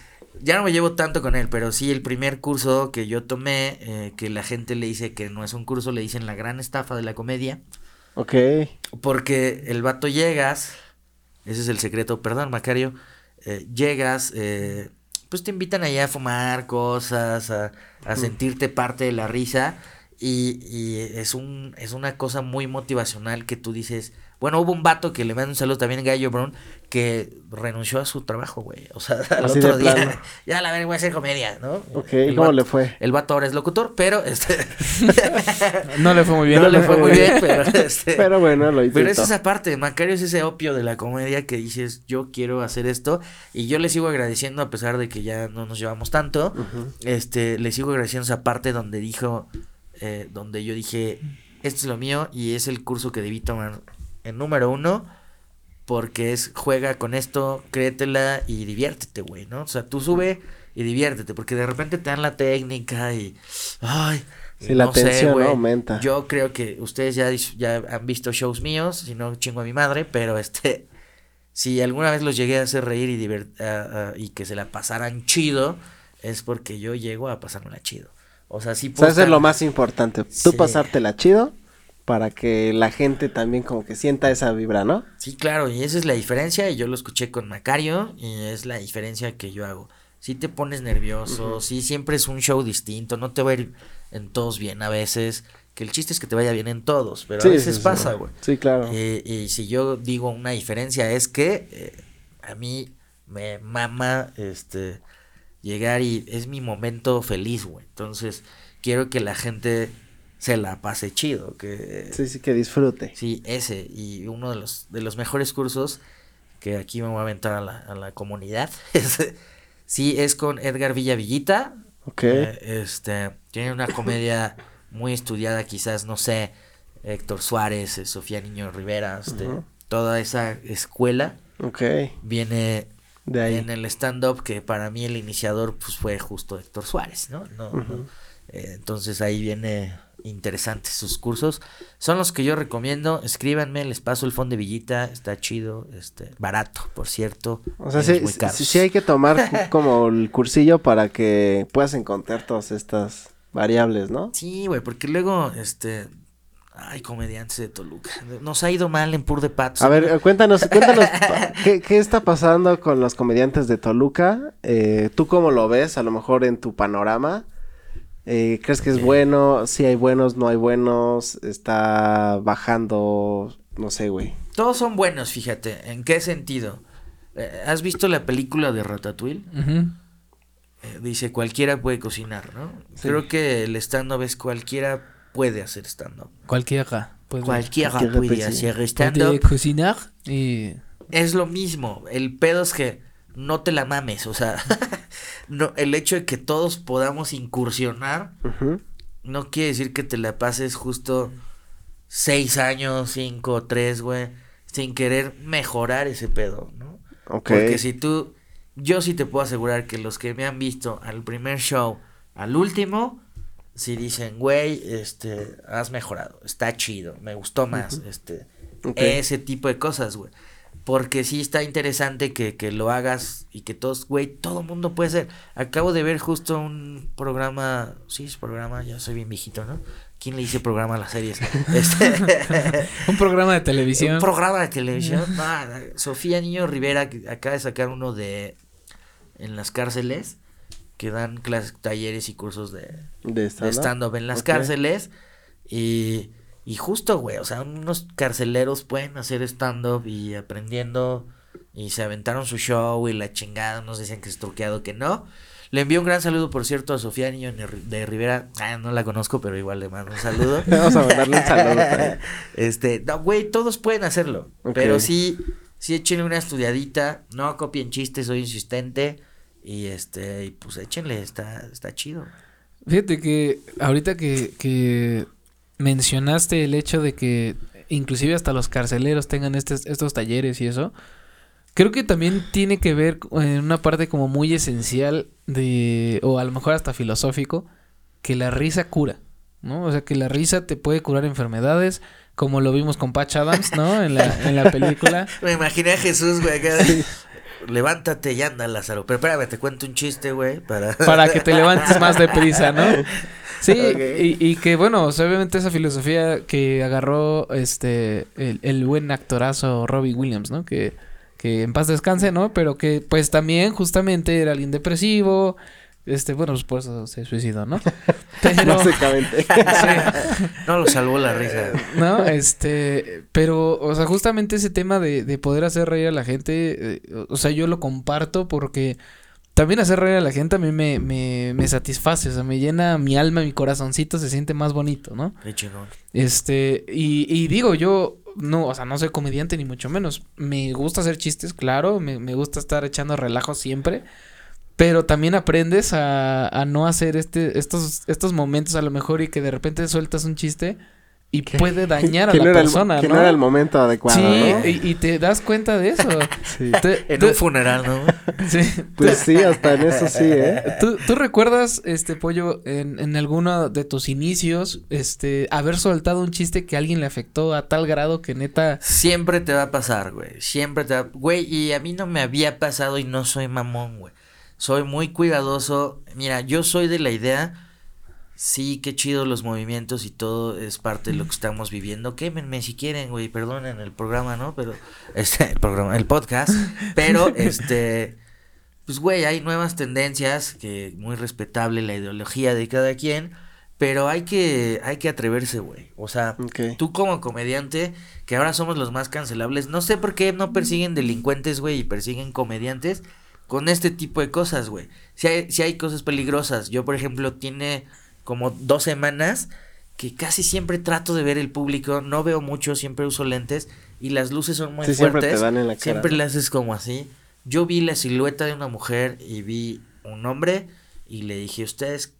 Ya no me llevo tanto con él, pero sí el primer curso que yo tomé, eh, que la gente le dice que no es un curso, le dicen la gran estafa de la comedia. Ok. Porque el vato llegas, ese es el secreto, perdón, Macario, eh, llegas, eh, pues te invitan allá a fumar cosas, a, a sentirte parte de la risa. Y, y es, un, es una cosa muy motivacional que tú dices, bueno, hubo un vato que le manda un saludo también, Gallo Brown, que renunció a su trabajo, güey. O sea, al Así otro día, plano. ya la verga voy a hacer comedia, ¿no? Ok, El ¿cómo vato- le fue? El vato ahora es locutor, pero este... No le fue muy bien. no le fue muy bien, pero este... Pero bueno, lo intentó. Pero es esa parte, Macario es ese opio de la comedia que dices, yo quiero hacer esto y yo le sigo agradeciendo a pesar de que ya no nos llevamos tanto, este, le sigo agradeciendo esa parte donde dijo, eh, donde yo dije, esto es lo mío y es el curso que debí tomar en número uno porque es juega con esto, créetela y diviértete, güey, ¿no? O sea, tú sube y diviértete porque de repente te dan la técnica y, ay, Sí, la sé, tensión, güey. aumenta. Yo creo que ustedes ya, ya han visto shows míos, si no chingo a mi madre, pero este, si alguna vez los llegué a hacer reír y, divert- y que se la pasaran chido, es porque yo llego a pasármela chido. O sea, sí O sea, puedo eso es lo más importante. Tú Sí. pasártela chido para que la gente también como que sienta esa vibra, ¿no? Sí, claro, y esa es la diferencia, y yo lo escuché con Macario, y es la diferencia que yo hago. Si te pones nervioso, si siempre es un show distinto, no te va a ir en todos bien a veces, que el chiste es que te vaya bien en todos, pero Sí, a veces sí, sí. pasa, güey. Sí, claro. Eh, y si yo digo una diferencia es que eh, a mí me mama este llegar y es mi momento feliz, güey. Entonces, quiero que la gente se la pase chido, que Sí, sí, que disfrute. sí, ese y uno de los de los mejores cursos que aquí me voy a aventar a la, a la comunidad. es- sí, es con Edgar Villavillita. Ok. Eh, este, tiene una comedia muy estudiada, quizás, no sé, Héctor Suárez, eh, Sofía Niño Rivera, este, toda esa escuela Ok. viene De ahí. en el stand-up que para mí el iniciador pues fue justo Héctor Suárez, ¿no? No. Eh, entonces ahí viene interesantes sus cursos. Son los que yo recomiendo. Escríbanme, les paso el fondo de Villita, está chido, este, barato, por cierto. O sea, sí, sí, sí hay que tomar como el cursillo para que puedas encontrar todas estas variables, ¿no? Sí, güey, porque luego, este, ay, comediantes de Toluca, nos ha ido mal en Pur de Patos. A ver, cuéntanos, cuéntanos, ¿qué, qué está pasando con los comediantes de Toluca? Eh, ¿Tú cómo lo ves? A lo mejor en tu panorama. Eh, ¿Crees que es bueno? Si hay buenos, no hay buenos. Está bajando, no sé, güey. Todos son buenos, fíjate. ¿En qué sentido? Eh, ¿Has visto la película de Ratatouille? Eh, dice, cualquiera puede cocinar, ¿no? Sí. Creo que el stand-up es cualquiera puede hacer stand-up. Cualquiera. Puede, Cualquiera Cualquiera puede puede, sí. hacer puede stand-up. cocinar y... Es lo mismo. El pedo es que no te la mames. O sea, no, el hecho de que todos podamos incursionar no quiere decir que te la pases justo seis años, cinco, tres, güey, sin querer mejorar ese pedo, ¿no? Porque si tú, yo sí te puedo asegurar que los que me han visto al primer show, al último, si dicen, güey, este, has mejorado, está chido, me gustó más, este, ese tipo de cosas, güey. Porque sí está interesante que, que lo hagas y que todos, güey, todo mundo puede ser. Acabo de ver justo un programa, sí, es programa, ya soy bien viejito, ¿no? ¿Quién le dice programa a las series? Este, Un programa de televisión. un programa de televisión. No, Sofía Niño Rivera que acaba de sacar uno de en las cárceles que dan clases, talleres y cursos de, De stand-up. en las cárceles. Y, y justo, güey, o sea, unos carceleros pueden hacer stand-up y aprendiendo. Y se aventaron su show y la chingada. Nos dicen que es truqueado, que no. Le envío un gran saludo, por cierto, a Sofía Niño de Rivera. Ah, no la conozco, pero igual le mando un saludo. Vamos a mandarle un saludo también. Este, no, güey, todos pueden hacerlo. Pero sí, sí échenle una estudiadita. No copien chistes, soy insistente. Y este, y pues échenle, está, está chido. Fíjate que ahorita que, que mencionaste el hecho de que inclusive hasta los carceleros tengan estes- estos talleres y eso, creo que también tiene que ver en una parte como muy esencial de, o a lo mejor hasta filosófico, que la risa cura, ¿no? O sea, que la risa te puede curar enfermedades, como lo vimos con Patch Adams, ¿no? En la, en la película. Me imaginé a Jesús, güey, acá. Levántate y anda, Lázaro. Pero espérame, te cuento un chiste, güey, para... para que te levantes más deprisa, ¿no? Sí, y, y que bueno, obviamente esa filosofía que agarró este el, el buen actorazo Robbie Williams, ¿no? Que, que en paz descanse, ¿no? Pero que pues también justamente era alguien depresivo, Este, bueno, pues por eso se suicidó, ¿no? Pero, Básicamente. No lo salvó la risa. no, este, pero, o sea, justamente ese tema de, de poder hacer reír a la gente, eh, o sea, yo lo comparto porque también hacer reír a la gente a mí me, me, me satisface, o sea, me llena mi alma, mi corazoncito se siente más bonito, ¿no? Qué chingón. Este, y, y digo, yo no, o sea, no soy comediante ni mucho menos. Me gusta hacer chistes, claro, me, me gusta estar echando relajo siempre. Pero también aprendes a, a no hacer este, estos, estos momentos a lo mejor y que de repente sueltas un chiste y puede dañar a la no persona, el, que ¿no? no era el momento adecuado, sí, ¿no? y, y te das cuenta de eso. Sí. Te- En tú- un funeral, ¿no? sí. Pues sí, hasta en eso sí, ¿eh? ¿Tú, tú recuerdas, este pollo, en, en alguno de tus inicios, este, haber soltado un chiste que a alguien le afectó a tal grado que neta. Siempre te va a pasar, güey. Siempre te va... Güey, y a mí no me había pasado y no soy mamón, güey. Soy muy cuidadoso. Mira, yo soy de la idea... Sí, qué chido los movimientos y todo es parte de lo que estamos viviendo. Quémenme si quieren, güey, perdonen el programa, ¿no? Pero, este, el programa, el podcast. Pero, este, pues, güey, hay nuevas tendencias, que muy respetable la ideología de cada quien, pero hay que, hay que atreverse, güey. O sea, tú como comediante, que ahora somos los más cancelables, no sé por qué no persiguen delincuentes, güey, y persiguen comediantes con este tipo de cosas, güey. Si hay, si hay cosas peligrosas. Yo, por ejemplo, tiene como dos semanas que casi siempre trato de ver el público, no veo mucho, siempre uso lentes y las luces son muy Sí, siempre fuertes. te dan en la cara. Siempre le haces como así. Yo vi la silueta de una mujer y vi un hombre y le dije, "¿Ustedes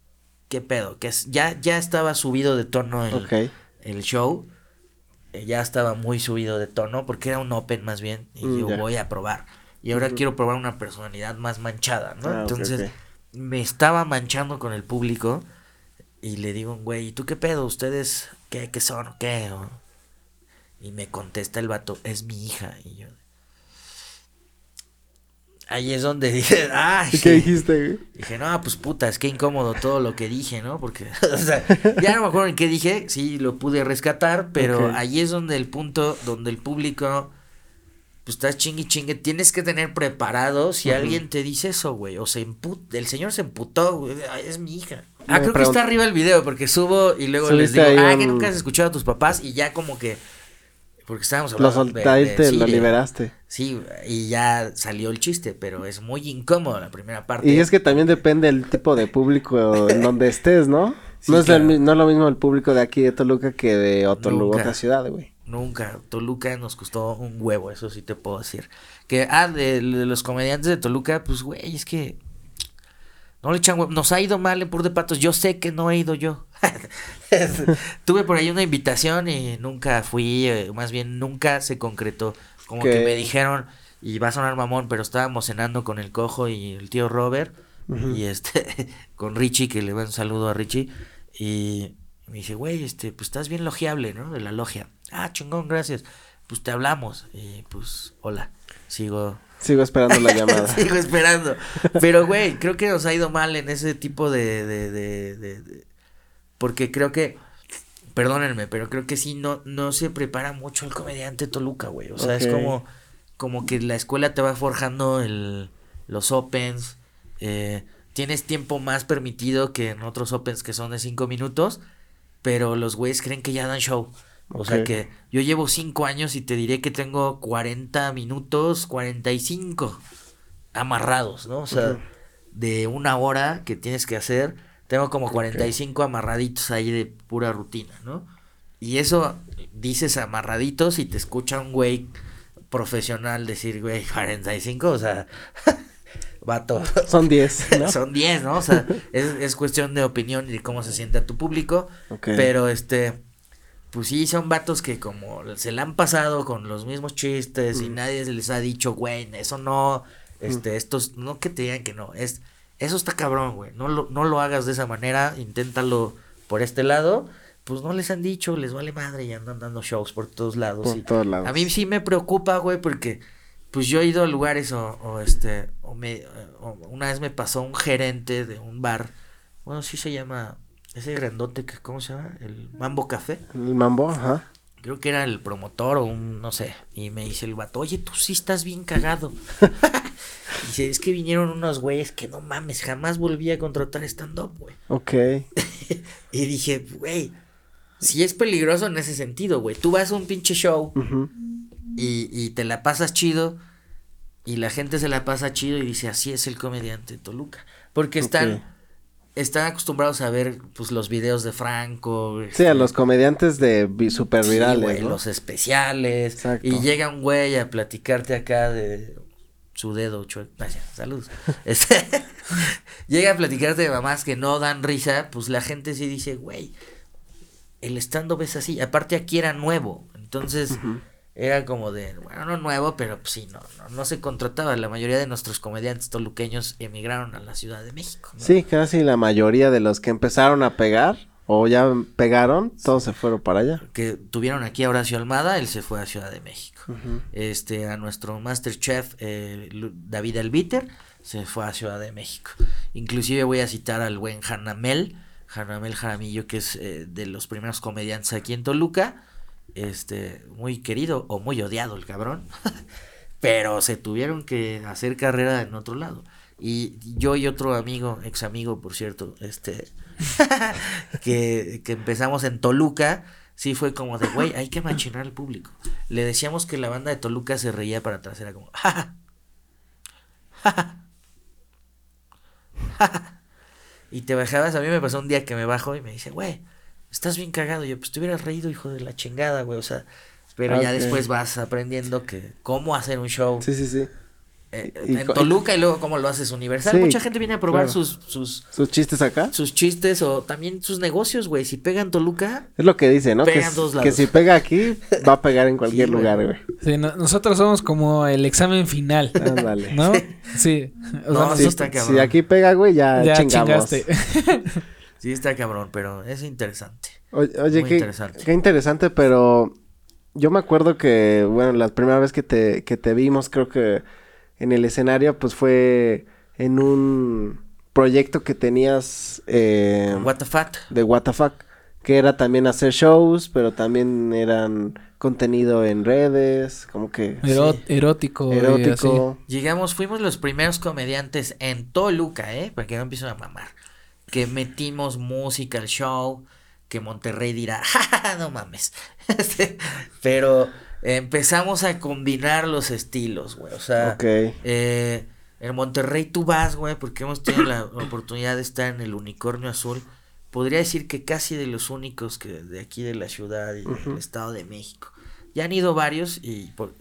qué pedo?" Que es- ya ya estaba subido de tono el, el show. eh, Ya estaba muy subido de tono porque era un open más bien y Mm, yo ya. voy a probar. Y ahora quiero probar una personalidad más manchada, ¿no? Ah, Entonces, me estaba manchando con el público y le digo, güey, ¿y tú qué pedo? ¿Ustedes qué, qué son qué? O- Y me contesta el vato, es mi hija. Y yo, ahí es donde dije. ¿Y qué dijiste, güey? Dije, no, pues puta, es que incómodo todo lo que dije, ¿no? Porque, o sea, ya no me acuerdo en qué dije, sí, lo pude rescatar, pero Ok. ahí es donde el punto, donde el público, pues estás chingue chingue, tienes que tener preparado si alguien te dice eso, güey, o se emputa, el señor se emputó, güey, "Ay, es mi hija. Ah, creo que está arriba el video, porque subo y luego les digo, ah, un- que nunca has escuchado a tus papás, y ya como que, porque estábamos Lo hablando de- soltaste, de- lo liberaste. Sí, y ya salió el chiste, pero es muy incómodo la primera parte. Y es que también depende del tipo de público en donde estés, ¿no? Sí, no es el claro. mi- no es lo mismo el público de aquí de Toluca que de otro lugar, otra ciudad, güey. Nunca. Toluca nos costó un huevo, eso sí te puedo decir. Que, ah, de, de los comediantes de Toluca, pues, güey, es que. No le echan huevo. Nos ha ido mal en Pur de Patos. Yo sé que no he ido yo. Tuve por ahí una invitación y nunca fui, eh, más bien nunca se concretó. Como que me dijeron, y va a sonar mamón, pero estábamos cenando con el cojo y el tío Robert. Y este, con Richie, que le va un saludo a Richie. Y me dice, güey, este, pues estás bien logiable, ¿no? De la logia. Ah, chingón, gracias. Pues te hablamos. Y pues, hola. Sigo, Sigo esperando la llamada. sigo esperando. Pero, güey, creo que nos ha ido mal en ese tipo de, de, de, de- Porque creo que, perdónenme, pero creo que sí no, no se prepara mucho el comediante Toluca, güey. O sea, es como, como que la escuela te va forjando el, los opens. eh, tienes tiempo más permitido que en otros opens que son de cinco minutos. Pero los güeyes creen que ya dan show. O sea que yo llevo cinco años y te diré que tengo 40 minutos, 45 amarrados, ¿no? O sea, de una hora que tienes que hacer, tengo como 45 amarraditos ahí de pura rutina, ¿no? Y eso dices amarraditos y te escucha un güey profesional decir, güey, 45, o sea, vato. Son 10, ¿no? Son 10, ¿no? O sea, es, es cuestión de opinión y de cómo se siente a tu público. Ok. Pero este, pues sí, son vatos que como se la han pasado con los mismos chistes y nadie se les ha dicho, güey, eso no, este, estos, no que te digan que no, es, eso está cabrón, güey, no lo, no lo hagas de esa manera, inténtalo por este lado. Pues no les han dicho, les vale madre y andan dando shows por todos lados. Por y todos lados. A mí sí me preocupa, güey, porque pues yo he ido a lugares o, o este, o me, o una vez me pasó un gerente de un bar, bueno, sí se llama, ese grandote, que, ¿cómo se llama? El Mambo Café. El mambo, ajá. Creo que era el promotor o un, no sé, y me dice el vato, oye, tú sí estás bien cagado. Dice, es que vinieron unos güeyes que no mames, jamás volví a contratar stand-up, güey. Ok. Y dije, güey, si es peligroso en ese sentido, güey. Tú vas a un pinche show y, y te la pasas chido y la gente se la pasa chido y dice, así es el comediante de Toluca. Porque están. Están acostumbrados a ver pues los videos de Franco. Sí, a este, los comediantes de super sí, virales, güey, ¿no? los especiales. Exacto. Y llega un güey a platicarte acá de su dedo chueco. Ah, ya, salud. Este, llega a platicarte de mamás que no dan risa, pues la gente sí dice, güey, el stand-up es así. Aparte aquí era nuevo, entonces era como de, bueno, no nuevo, pero pues sí, no, no, no se contrataba. La mayoría de nuestros comediantes toluqueños emigraron a la Ciudad de México. ¿no? Sí, casi la mayoría de los que empezaron a pegar o ya pegaron, todos se fueron para allá. Que tuvieron aquí a Horacio Almada, él se fue a Ciudad de México. Este a nuestro Masterchef eh, David Albiter se fue a Ciudad de México. Inclusive voy a citar al buen Hanamel, Hanamel Jaramillo, que es eh, de los primeros comediantes aquí en Toluca, este muy querido o muy odiado el cabrón, pero se tuvieron que hacer carrera en otro lado. Y yo y otro amigo, ex amigo, por cierto, este, que, que empezamos en Toluca, sí fue como de, güey, hay que machinar al público. Le decíamos que la banda de Toluca se reía para atrás, era como, "Ja, ja, ja, ja, ja, ja". Y te bajabas, a mí me pasó un día que me bajo y me dice, güey, estás bien cagado. Y yo, pues te hubieras reído, hijo de la chingada, güey, o sea, pero ya Ok. después vas aprendiendo que cómo hacer un show Sí, sí, sí. eh, y en Toluca y luego cómo lo haces universal. Sí, Mucha gente viene a probar claro. sus, sus, ¿Sus chistes acá? sus chistes o también sus negocios, güey. Si pegan Toluca, Es lo que dice, ¿no? Que, Pega en s- todos que lados. si pega aquí, va a pegar en cualquier Sí, lugar, güey. Sí, no- nosotros somos como el examen final, Ándale. ¿no? Sí. O No, sea, sí nosotros- está cabrón. Si aquí pega, güey, ya, ya chingamos. chingaste. sí está cabrón, pero es interesante. Oye, Muy qué interesante. qué interesante, pero yo me acuerdo que, bueno, la primera vez que te, que te vimos, creo que en el escenario, pues fue en un proyecto que tenías eh, What the fuck. de WTF, que era también hacer shows, pero también eran contenido en redes, como que Ero- Sí. Erótico. erótico. Llegamos, fuimos los primeros comediantes en Toluca, ¿eh? Para que no empiecen a mamar. Que metimos música al show, que Monterrey dirá, "Ja, ja, ja, no mames. Este, Pero empezamos a combinar los estilos, güey. O sea, eh, en Monterrey tú vas, güey, porque hemos tenido la oportunidad de estar en el Unicornio Azul. Podría decir que casi de los únicos que de aquí de la ciudad y del Estado de México. Ya han ido varios y por,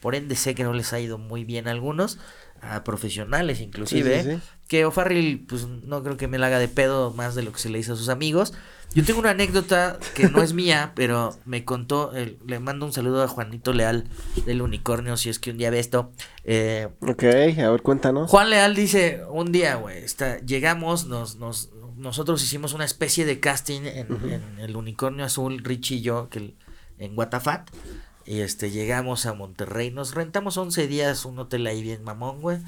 por ende sé que no les ha ido muy bien a algunos, a profesionales inclusive. Sí, sí, sí. Que O'Farrill, pues no creo que me la haga de pedo más de lo que se le hizo a sus amigos. Yo tengo una anécdota que no es mía, pero me contó, le mando un saludo a Juanito Leal del Unicornio, si es que un día ve esto. Eh, Ok, a ver, cuéntanos. Juan Leal dice, un día, güey, está, llegamos, nos, nos, nosotros hicimos una especie de casting en, en el Unicornio Azul, Richie y yo, que en Guatafat, y este, llegamos a Monterrey, nos rentamos 11 días un hotel ahí bien mamón, güey,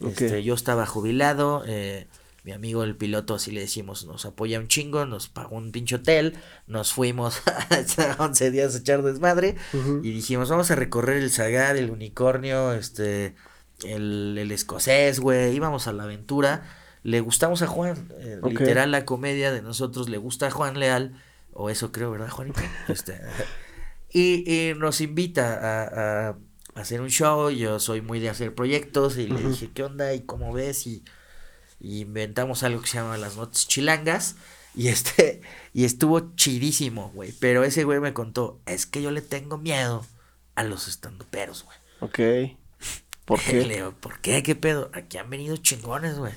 este, yo estaba jubilado, eh, mi amigo el piloto, así le decimos, nos apoya un chingo, nos pagó un pinche hotel, nos fuimos a 11 días a echar desmadre, y dijimos, vamos a recorrer el Zagar, el unicornio, este, el, el escocés, güey, íbamos a la aventura. Le gustamos a Juan, eh, literal la comedia de nosotros le gusta a Juan Leal, o eso creo, ¿verdad, Juanito? Este, y, y nos invita a, a hacer un show, yo soy muy de hacer proyectos, y le dije, ¿qué onda? ¿Y cómo ves? Y, y inventamos algo que se llama las notas chilangas. Y este, y estuvo chidísimo, güey. Pero ese güey me contó, es que yo le tengo miedo a los estandoperos, güey. Ok. ¿Por Le qué? digo, ¿por qué? ¿Qué pedo? Aquí han venido chingones, güey.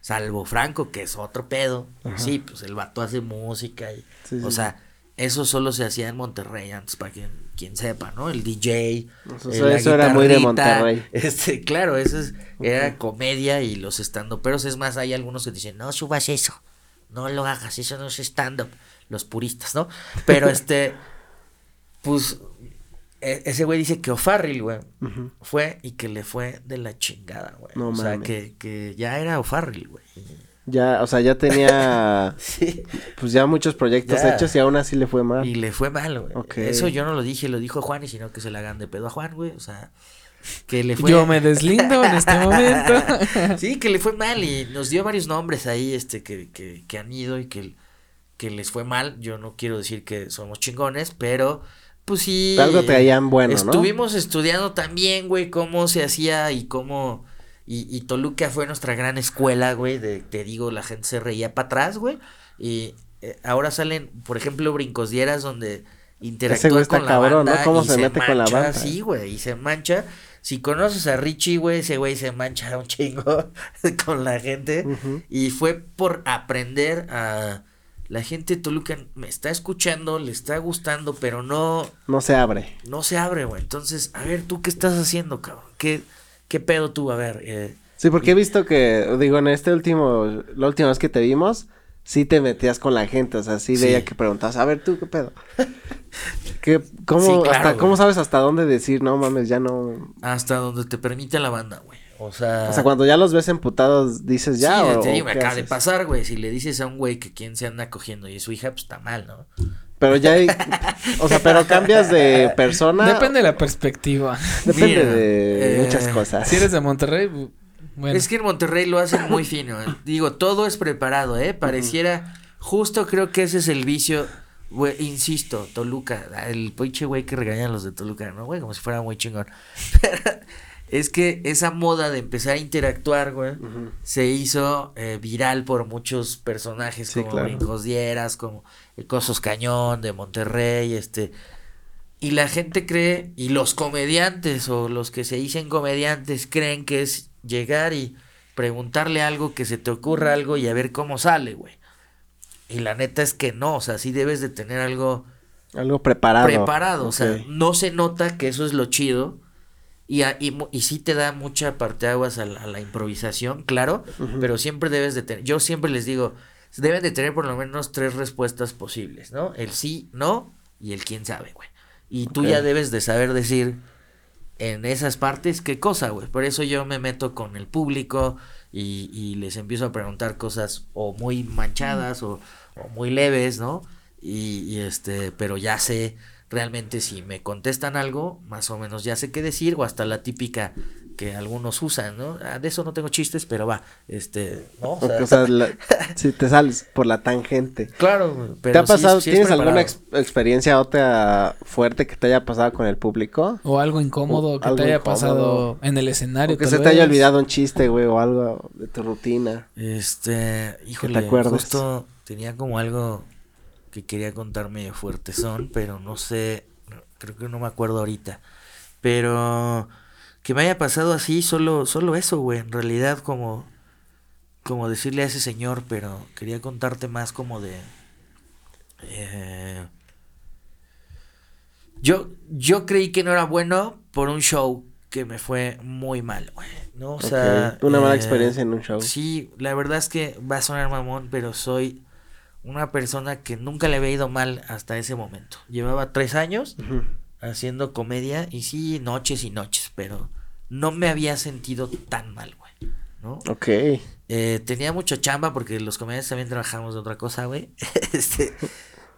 Salvo Franco, que es otro pedo. Sí, pues el vato hace música y... Sí, o sí. sea, eso solo se hacía en Monterrey antes, para quien, quien sepa, ¿no? El DJ. Eso- eh, eso era muy de Monterrey. Este, claro, eso es, era comedia y los estandoperos. Es más, hay algunos que dicen, no subas eso. No lo hagas, eso no es stand-up. Los puristas, ¿no? Pero este... Pues e- ese güey dice que O'Farrill, güey, fue y que le fue de la chingada, güey. No o sea, que, que ya era O'Farrill, güey. Ya, o sea, ya tenía Sí. pues ya muchos proyectos Ya. hechos y aún así le fue mal. Y le fue mal, güey. Eso yo no lo dije, lo dijo Juan, y sino que se le hagan de pedo a Juan, güey. O sea, que le fue... Yo me deslindo en este momento. sí, que le fue mal y nos dio varios nombres ahí, este, que, que, que han ido y que, que les fue mal. Yo no quiero decir que somos chingones, pero pues sí. Algo traían bueno, ¿no? Estuvimos estudiando también, güey, cómo se hacía y cómo... Y, y Toluca fue nuestra gran escuela, güey, de, te digo, la gente se reía para atrás, güey. Y eh, ahora salen, por ejemplo, brincos dieras donde interactúa con la cabrón, ¿no? banda Cómo y se mete con la mancha, banda. Sí, güey, y se mancha. Si conoces a Richie, güey, ese güey se mancha un chingo con la gente. Y fue por aprender a... La gente de Toluca me está escuchando, le está gustando, pero no, No se abre. no se abre, güey. Entonces, a ver, ¿tú qué estás haciendo, cabrón? ¿Qué, qué pedo tú? A ver, eh, Sí, porque he visto que, digo, en este último, la última vez que te vimos, sí te metías con la gente, o sea, sí, Sí. veía que preguntabas, a ver, tú, ¿qué pedo? ¿Qué, cómo, Sí, claro, hasta. ¿Cómo sabes hasta dónde decir, no mames, ya no... hasta donde te permite la banda, güey. O sea... O sea, cuando ya los ves emputados, dices ya, sí, o, te o digo, me qué acaba de pasar, güey. Si le dices a un güey que quien se anda cogiendo y es su hija, pues está mal, ¿no? Pero ya hay, o sea, pero cambias de persona. Depende de la perspectiva. Depende Mira, de eh, muchas cosas. Si eres de Monterrey, bu- bueno. Es que en Monterrey lo hacen muy fino. eh. Digo, todo es preparado, ¿eh? Pareciera. Justo creo que ese es el vicio. Güey, insisto, Toluca. El pinche güey que regañan los de Toluca, ¿no, güey? Como si fuera muy chingón. Pero es que esa moda de empezar a interactuar, güey, se hizo eh, viral por muchos personajes Sí, como claro. Brincos Dieras, como el Cosos Cañón de Monterrey, este. Y la gente cree, y los comediantes o los que se dicen comediantes creen que es llegar y preguntarle algo, que se te ocurra algo y a ver cómo sale, güey. Y la neta es que no, o sea, sí debes de tener algo Algo preparado. preparado, o sea, no se nota que eso es lo chido. Y, a- y, y sí te da mucha parteaguas a la, a la improvisación, claro, pero siempre debes de tener, yo siempre les digo, deben de tener por lo menos tres respuestas posibles, ¿no? El sí, no y el quién sabe, güey. Y tú Ok. ya debes de saber decir en esas partes qué cosa, güey. Por eso yo me meto con el público y, y les empiezo a preguntar cosas o muy manchadas o, o muy leves, ¿no? Y, y este, pero ya sé realmente si me contestan algo, más o menos ya sé qué decir, o hasta la típica que algunos usan, ¿no? Ah, de eso no tengo chistes, pero va, este, ¿no? O sea, O sea, la- si te sales por la tangente. claro, güey, pero ¿Te ha pasado, sí tienes alguna ex- experiencia otra fuerte que te haya pasado con el público? O algo incómodo O que algo te haya incómodo. pasado en el escenario. O que se te haya olvidado un chiste, güey, o algo de tu rutina. Este, híjole, acuerdes? justo tenía como algo que quería contar medio fuerte son, pero no sé, creo que no me acuerdo ahorita. Pero que me haya pasado así, solo, solo eso, güey, en realidad como, como decirle a ese señor, pero quería contarte más como de... eh, yo, yo creí que no era bueno por un show que me fue muy mal, güey, ¿no? O sea... Una mala eh, experiencia en un show. Sí, la verdad es que va a sonar mamón, pero soy una persona que nunca le había ido mal hasta ese momento. Llevaba tres años haciendo comedia y sí, noches y noches, pero no me había sentido tan mal, güey, ¿no? Ok. Eh, tenía mucha chamba porque los comediantes también trabajamos de otra cosa, güey. este,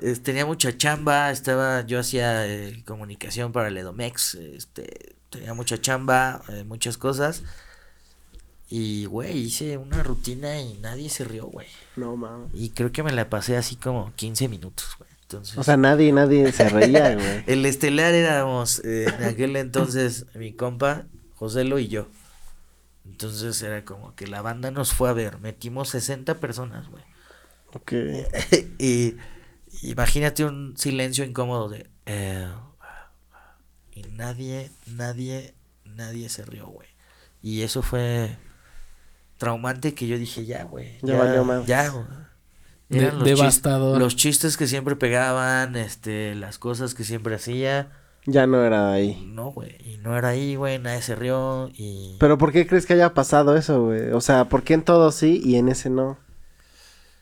es- tenía mucha chamba, estaba, yo hacía eh, comunicación para el Edomex, este, tenía mucha chamba, eh, muchas cosas. Y, güey, hice una rutina y nadie se rió, güey. No mames. Y creo que me la pasé así como 15 minutos, güey. Entonces, O sea, nadie, nadie se reía, güey. el estelar éramos eh, en aquel entonces mi compa, Joselo y yo. Entonces era como que la banda nos fue a ver. Metimos 60 personas, güey. Ok. y imagínate un silencio incómodo de... eh, y nadie, nadie, nadie se rió, güey. Y eso fue traumante que yo dije, ya, güey. Ya valió madres. Ya, güey. De- chis- devastador. los chistes que siempre pegaban, este, las cosas que siempre hacía. Ya no era ahí. No, güey. Y no era ahí, güey. Nadie se rió. Y. Pero ¿por qué crees que haya pasado eso, güey? O sea, ¿por qué en todo sí y en ese no?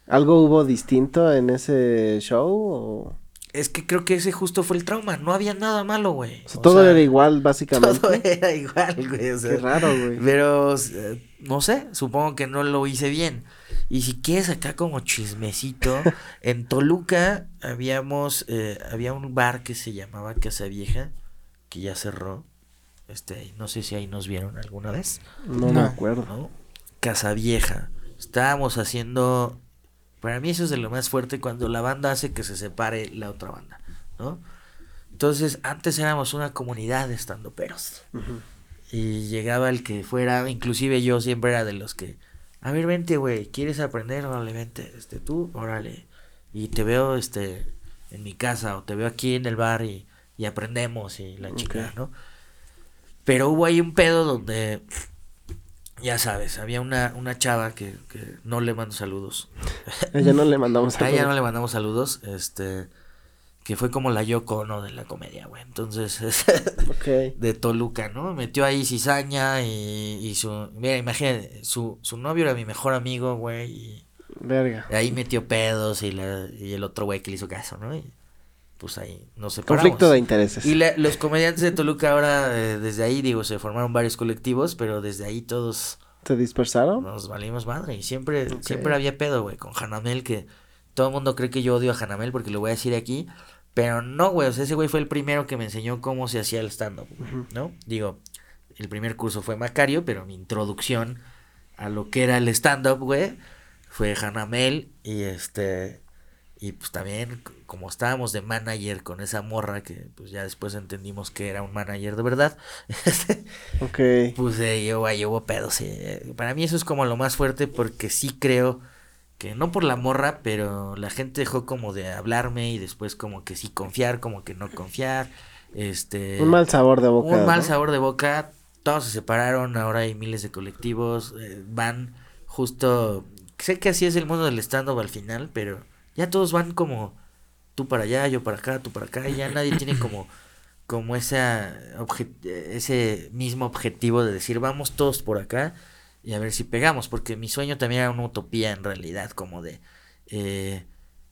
¿Algo hubo distinto en ese show? O, Es que creo que ese justo fue el trauma. No había nada malo, güey. o sea, O todo sea, era igual, básicamente. Todo era igual, güey. O sea, Qué raro, güey. Pero, eh, no sé, supongo que no lo hice bien. Y si quieres acá como chismecito, en Toluca habíamos, eh, había un bar que se llamaba Casa Vieja, que ya cerró. Este, no sé si ahí nos vieron alguna vez. No, me acuerdo. ¿no? Casa Vieja. Estábamos haciendo. Para mí eso es de lo más fuerte cuando la banda hace que se separe la otra banda, ¿no? Entonces, antes éramos una comunidad de estandoperos. Y llegaba el que fuera, inclusive yo siempre era de los que, a ver, vente, güey, ¿quieres aprender? Órale, vente, este, tú, órale. Y te veo, este, en mi casa o te veo aquí en el bar y, y aprendemos y la chica. ¿no? Pero hubo ahí un pedo donde, ya sabes, había una, una chava que, que no le mando saludos. A ella no le mandamos A ella no saludos. le mandamos saludos, este, que fue como la Yoko, ¿no? De la comedia, güey. Entonces, Ok. de Toluca, ¿no? Metió ahí cizaña y, y su... Mira, imagínate, su, su novio era mi mejor amigo, güey, y Verga. ahí metió pedos y, la, y el otro güey que le hizo caso, ¿no? Y pues ahí nos separamos. Conflicto de intereses. Y la- los comediantes de Toluca ahora, eh, desde ahí, digo, se formaron varios colectivos, pero desde ahí todos ¿Se dispersaron? nos valimos madre. Y siempre, siempre había pedo, güey, con Hanamel, que todo el mundo cree que yo odio a Hanamel porque lo voy a decir aquí. Pero no, güey, o sea, ese güey fue el primero que me enseñó cómo se hacía el stand-up, ¿no? Digo, el primer curso fue Macario, pero mi introducción a lo que era el stand-up, güey, fue Hanamel y este... Y pues también, como estábamos de manager con esa morra, que pues ya después entendimos que era un manager de verdad, Ok. pues eh, yo, ahí hubo pedos. sí. Para mí eso es como lo más fuerte porque sí creo que no por la morra, pero la gente dejó como de hablarme y después como que sí confiar, como que no confiar. Este, Un mal sabor de boca. un mal sabor de boca. Todos se separaron, ahora hay miles de colectivos, eh, van justo... Sé que así es el mundo del stand-up al final, pero ya todos van como tú para allá, yo para acá, tú para acá, y ya nadie tiene como, como esa ese mismo objetivo de decir vamos todos por acá y a ver si pegamos, porque mi sueño también era una utopía en realidad, como de... eh,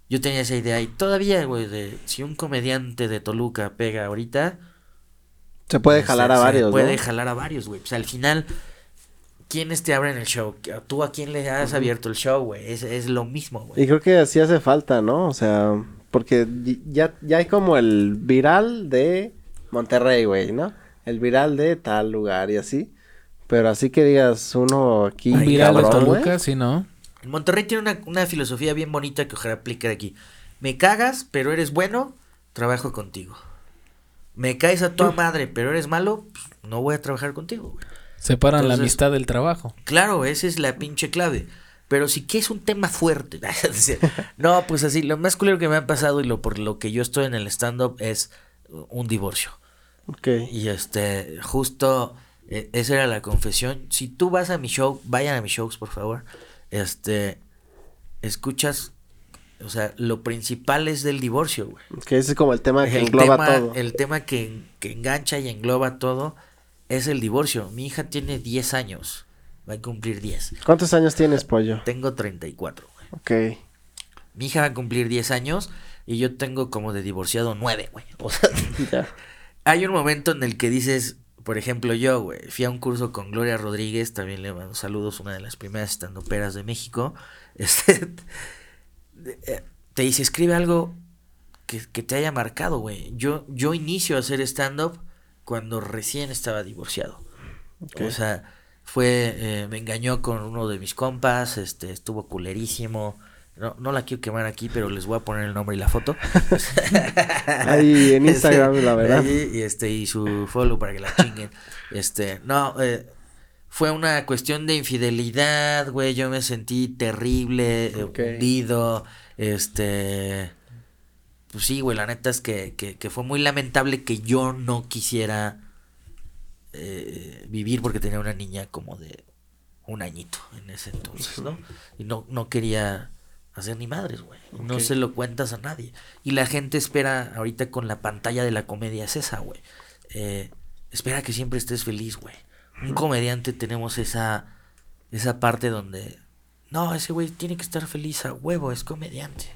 yo tenía esa idea y todavía, güey, de si un comediante de Toluca pega ahorita, Se puede se- jalar a se varios, puede ¿no? jalar a varios, güey. Pues al final, ¿quiénes te abren el show? ¿Tú a quién le has abierto el show, güey? Es, es lo mismo, Y güey. creo que así hace falta, ¿no? O sea, porque ya, ya hay como el viral de Monterrey, güey, ¿no? El viral de tal lugar y así. Pero así que digas uno aquí. Un viral de cabrón, güey. Toluca, sí, ¿no? Monterrey tiene una, una filosofía bien bonita que ojalá aplique aquí. Me cagas, pero eres bueno, trabajo contigo. Me caes a toda madre, pero eres malo, pues, no voy a trabajar contigo, güey. Separan la amistad del trabajo. Claro, esa es la pinche clave. Pero si que es un tema fuerte. no, pues así, lo más culero que me ha pasado y lo por lo que yo estoy en el stand-up es un divorcio. Ok. Y este, justo, eh, esa era la confesión. Si tú vas a mi show, vayan a mis shows, por favor. Este, escuchas, o sea, lo principal es del divorcio, güey. Que ese es como el tema que El engloba tema, todo. el tema que, que engancha y engloba todo es el divorcio. Mi hija tiene 10 años, va a cumplir 10. ¿Cuántos años tienes, pollo? Tengo 34, güey. Ok. Mi hija va a cumplir 10 años y yo tengo como de divorciado 9, güey. O sea, Ya. hay un momento en el que dices, por ejemplo, yo, güey, fui a un curso con Gloria Rodríguez, también le mando saludos, una de las primeras estandoperas de México. Este, te dice, escribe algo que, que te haya marcado, güey. Yo, yo inicio a hacer stand-up cuando recién estaba divorciado. Ok. O sea, fue, eh, me engañó con uno de mis compas, este, estuvo culerísimo. No, no la quiero quemar aquí, pero les voy a poner el nombre y la foto. Ahí en Instagram, la verdad. Ahí, y este, y su follow para que la chinguen. Este, no, eh, fue una cuestión de infidelidad, güey. Yo me sentí terrible, eh, Ok. hundido. Este. Pues sí, güey, la neta es que, que, que fue muy lamentable que yo no quisiera eh, vivir porque tenía una niña como de un añito en ese entonces, ¿no? Y no, no quería hacer ni madres, güey. No se lo cuentas a nadie. Y la gente espera, ahorita con la pantalla de la comedia es esa, güey. Eh, espera que siempre estés feliz, güey. Un comediante tenemos esa, esa parte donde, no, ese güey tiene que estar feliz a huevo, es comediante.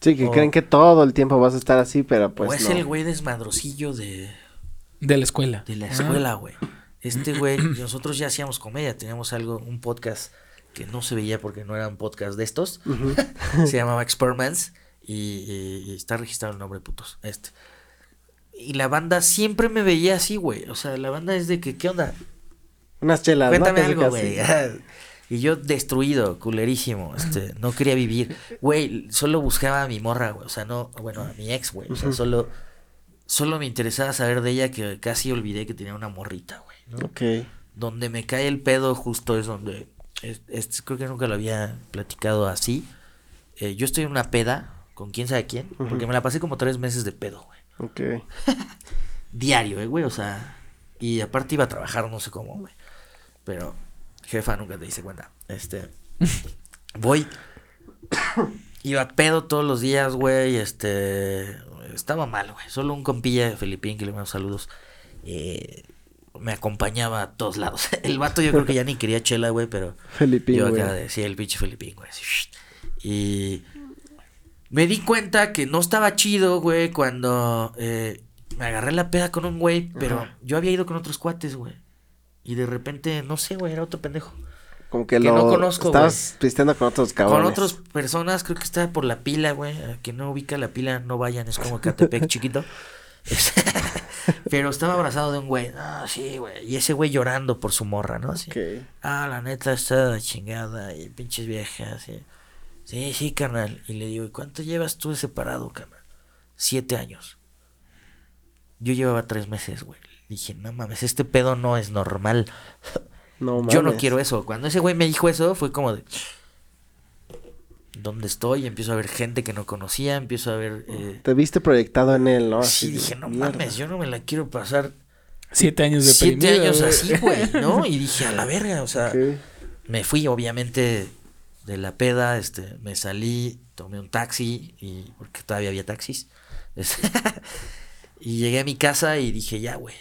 Sí, que O- creen que todo el tiempo vas a estar así, pero pues o es no. el güey desmadrocillo de, De la escuela. de la Ah. escuela, güey. Este güey, nosotros ya hacíamos comedia, teníamos algo, un podcast que no se veía porque no era un podcast de estos. Se llamaba Experiments y, y- y está registrado el nombre, putos. Este. Y la banda siempre me veía así, güey. O sea, la banda es de que, ¿qué onda? Unas chelas, ¿no? Cuéntame Casi, algo, güey. Y yo destruido, culerísimo. Este, no quería vivir. Güey, solo buscaba a mi morra, güey. O sea, no, bueno, a mi ex, güey. O sea, solo, solo me interesaba saber de ella que casi olvidé que tenía una morrita, güey. ¿no? Ok. Donde me cae el pedo justo es donde, es- es- creo que nunca lo había platicado así. Eh, yo estoy en una peda con quién sabe quién, porque me la pasé como tres meses de pedo, güey. Ok. Diario, eh, güey, o sea, y aparte iba a trabajar, no sé cómo, güey. Pero jefa nunca te dice cuenta. Este, voy, iba pedo todos los días, güey, este, estaba mal, güey. Solo un compilla de Felipín, que le mando saludos, eh, me acompañaba a todos lados. El vato yo creo que ya ni quería chela, güey, pero Felipín, yo acá decía el pinche Felipín, güey. Y me di cuenta que no estaba chido, güey, cuando eh, me agarré la peda con un güey, pero Ajá. yo había ido con otros cuates, güey. Y de repente, no sé, güey, era otro pendejo. Como que, que lo no conozco, estabas pisteando con otros cabrones. Con otras personas, creo que estaba por la pila, güey. Que no ubica la pila, no vayan, es como Catepec chiquito. Pero estaba abrazado de un güey. Ah, sí, güey. Y ese güey llorando por su morra, ¿no? Así. Ah, la neta está chingada y pinches viejas. y- Sí, sí, carnal. Y le digo, ¿y cuánto llevas tú de separado, carnal? Siete años. Yo llevaba tres meses, güey. Dije, no mames, este pedo no es normal. No Yo no quiero eso. Cuando ese güey me dijo eso, fue como de. ¿Dónde estoy? Empiezo a ver gente que no conocía, empiezo a ver. eh, Te viste proyectado en él, ¿no? sí, Así dije, no mierda. mames, yo no me la quiero pasar Siete años de siete años así, güey, ¿no? Y dije, a la verga, o sea, me fui obviamente de la peda, este, me salí, tomé un taxi, y porque todavía había taxis. este, y llegué a mi casa y dije, ya, güey.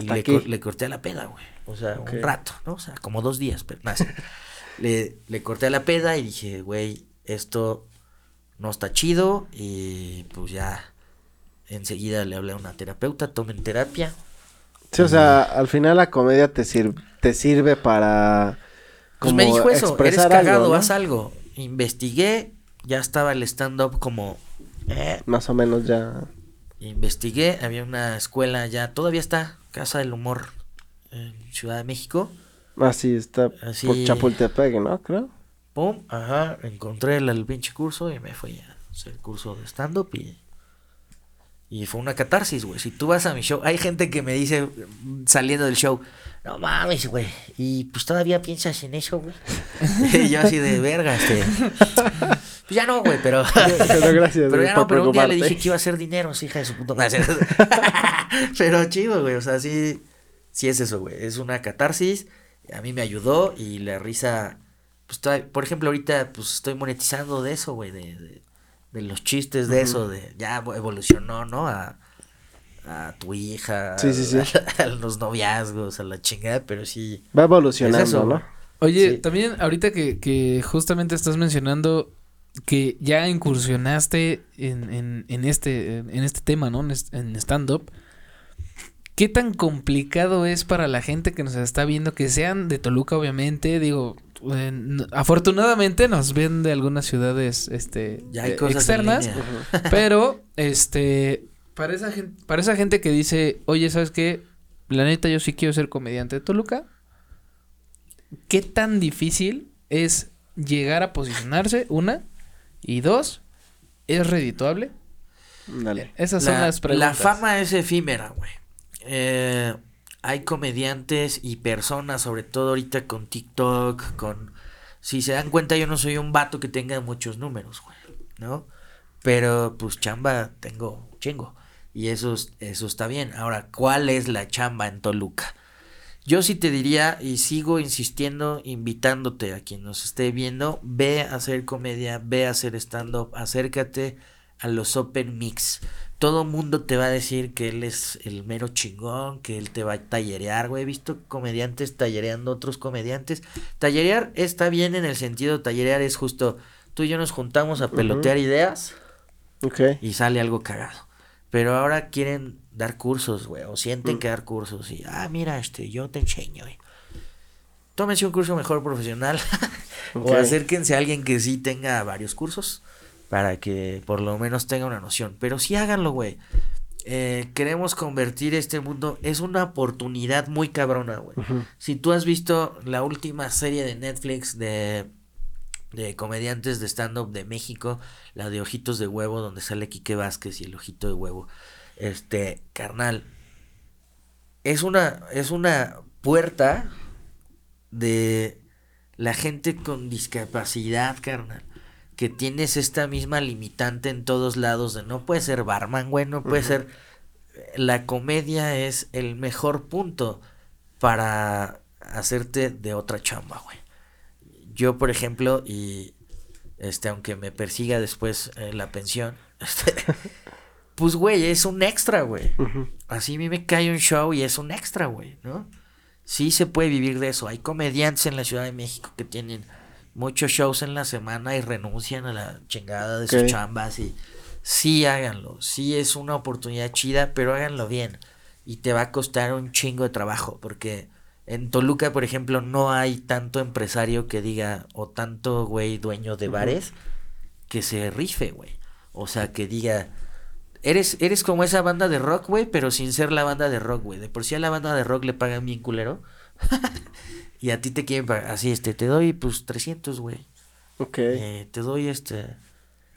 Y le, le corté a la peda, güey. O sea, un rato, ¿no? O sea, como dos días, pero nada. le, le corté a la peda y dije, güey, esto no está chido. Y pues ya enseguida le hablé a una terapeuta, tomen terapia. Sí, o sea, al final la comedia te, sir- te sirve para. Pues me como dijo eso, eres cagado, algo, ¿no? haz algo. Investigué, ya estaba el stand-up como... eh, Más o menos ya. Investigué, había una escuela ya, todavía está, Casa del Humor en Ciudad de México. Así está Así. por Chapultepec, ¿no? Creo. Pum, ajá, encontré el, el pinche curso y me fui a hacer el curso de stand-up y... Y fue una catarsis, güey. Si tú vas a mi show, hay gente que me dice saliendo del show, no mames, güey. Y pues todavía piensas en eso, güey. y yo así de verga, este. Pues ya no, güey, pero. Pero gracias, Pero ya no, pero un día le dije que iba a hacer dinero, sí, hija de su puta madre. pero chido, güey. O sea, sí. Sí es eso, güey. Es una catarsis. A mí me ayudó y la risa. Pues, todavía- por ejemplo, ahorita pues estoy monetizando de eso, güey. De, de, de los chistes de eso, de ya evolucionó, ¿no? A, a tu hija, Sí, sí, sí. A, los noviazgos, a la chingada, pero sí. Va evolucionando, Es eso, ¿no? Oye, Sí. también ahorita que, que justamente estás mencionando que ya incursionaste en, en, en este, en este tema, ¿no? En, stand-up. ¿Qué tan complicado es para la gente que nos está viendo, que sean de Toluca, obviamente? Digo, en- afortunadamente nos ven de algunas ciudades este, Ya hay cosas externas. Pero, este, para esa gente, para esa gente que dice, oye, ¿sabes qué? La neta, yo sí quiero ser comediante de Toluca. ¿Qué tan difícil es llegar a posicionarse? Una. Y dos, ¿es redituable? Dale. Esas son La- las preguntas. La fama es efímera, güey. Eh, hay comediantes y personas, sobre todo ahorita con TikTok, con... Si se dan cuenta, yo no soy un vato que tenga muchos números, güey, ¿no? Pero, pues, chamba tengo chingo. Y eso, es- eso está bien. Ahora, ¿cuál es la chamba en Toluca? Yo sí te diría, y sigo insistiendo, invitándote a quien nos esté viendo, ve a hacer comedia, ve a hacer stand-up, acércate a los open mix. Todo mundo te va a decir que él es el mero chingón, que él te va a tallerear, güey. He visto comediantes tallereando otros comediantes. Tallerear está bien en el sentido, tallerear es justo, tú y yo nos juntamos a pelotear ideas y sale algo cagado. Pero ahora quieren dar cursos, güey, o sienten que dar cursos y, ah, mira, este, yo te enseño, güey. Tómense un curso mejor profesional o acérquense a alguien que sí tenga varios cursos para que por lo menos tenga una noción. Pero sí háganlo, güey. eh, queremos convertir este mundo, es una oportunidad muy cabrona, güey. Si tú has visto la última serie de Netflix de, de comediantes de stand-up de México, la de Ojitos de Huevo, donde sale Quique Vázquez y el Ojito de Huevo, este, carnal, es una, es una puerta de la gente con discapacidad, carnal. Que tienes esta misma limitante en todos lados de no puede ser barman, güey, no puede ser. La comedia es el mejor punto para hacerte de otra chamba, güey. Yo, por ejemplo, y este, aunque me persiga después eh, la pensión, este, pues, güey, es un extra, güey. Así a mí me cae un show y es un extra, güey, ¿no? Sí se puede vivir de eso. Hay comediantes en la Ciudad de México que tienen muchos shows en la semana y renuncian a la chingada de sus chambas y sí háganlo. Sí es una oportunidad chida, pero háganlo bien. Y te va a costar un chingo de trabajo porque en Toluca, por ejemplo, no hay tanto empresario que diga o tanto güey dueño de bares que se rife, güey. O sea, que diga, Eres, eres como esa banda de rock, güey, pero sin ser la banda de rock, güey. De por sí a la banda de rock le pagan bien culero. y a ti te quieren pagar. Así, este, te doy pues 300, güey. Ok. Eh, te doy este.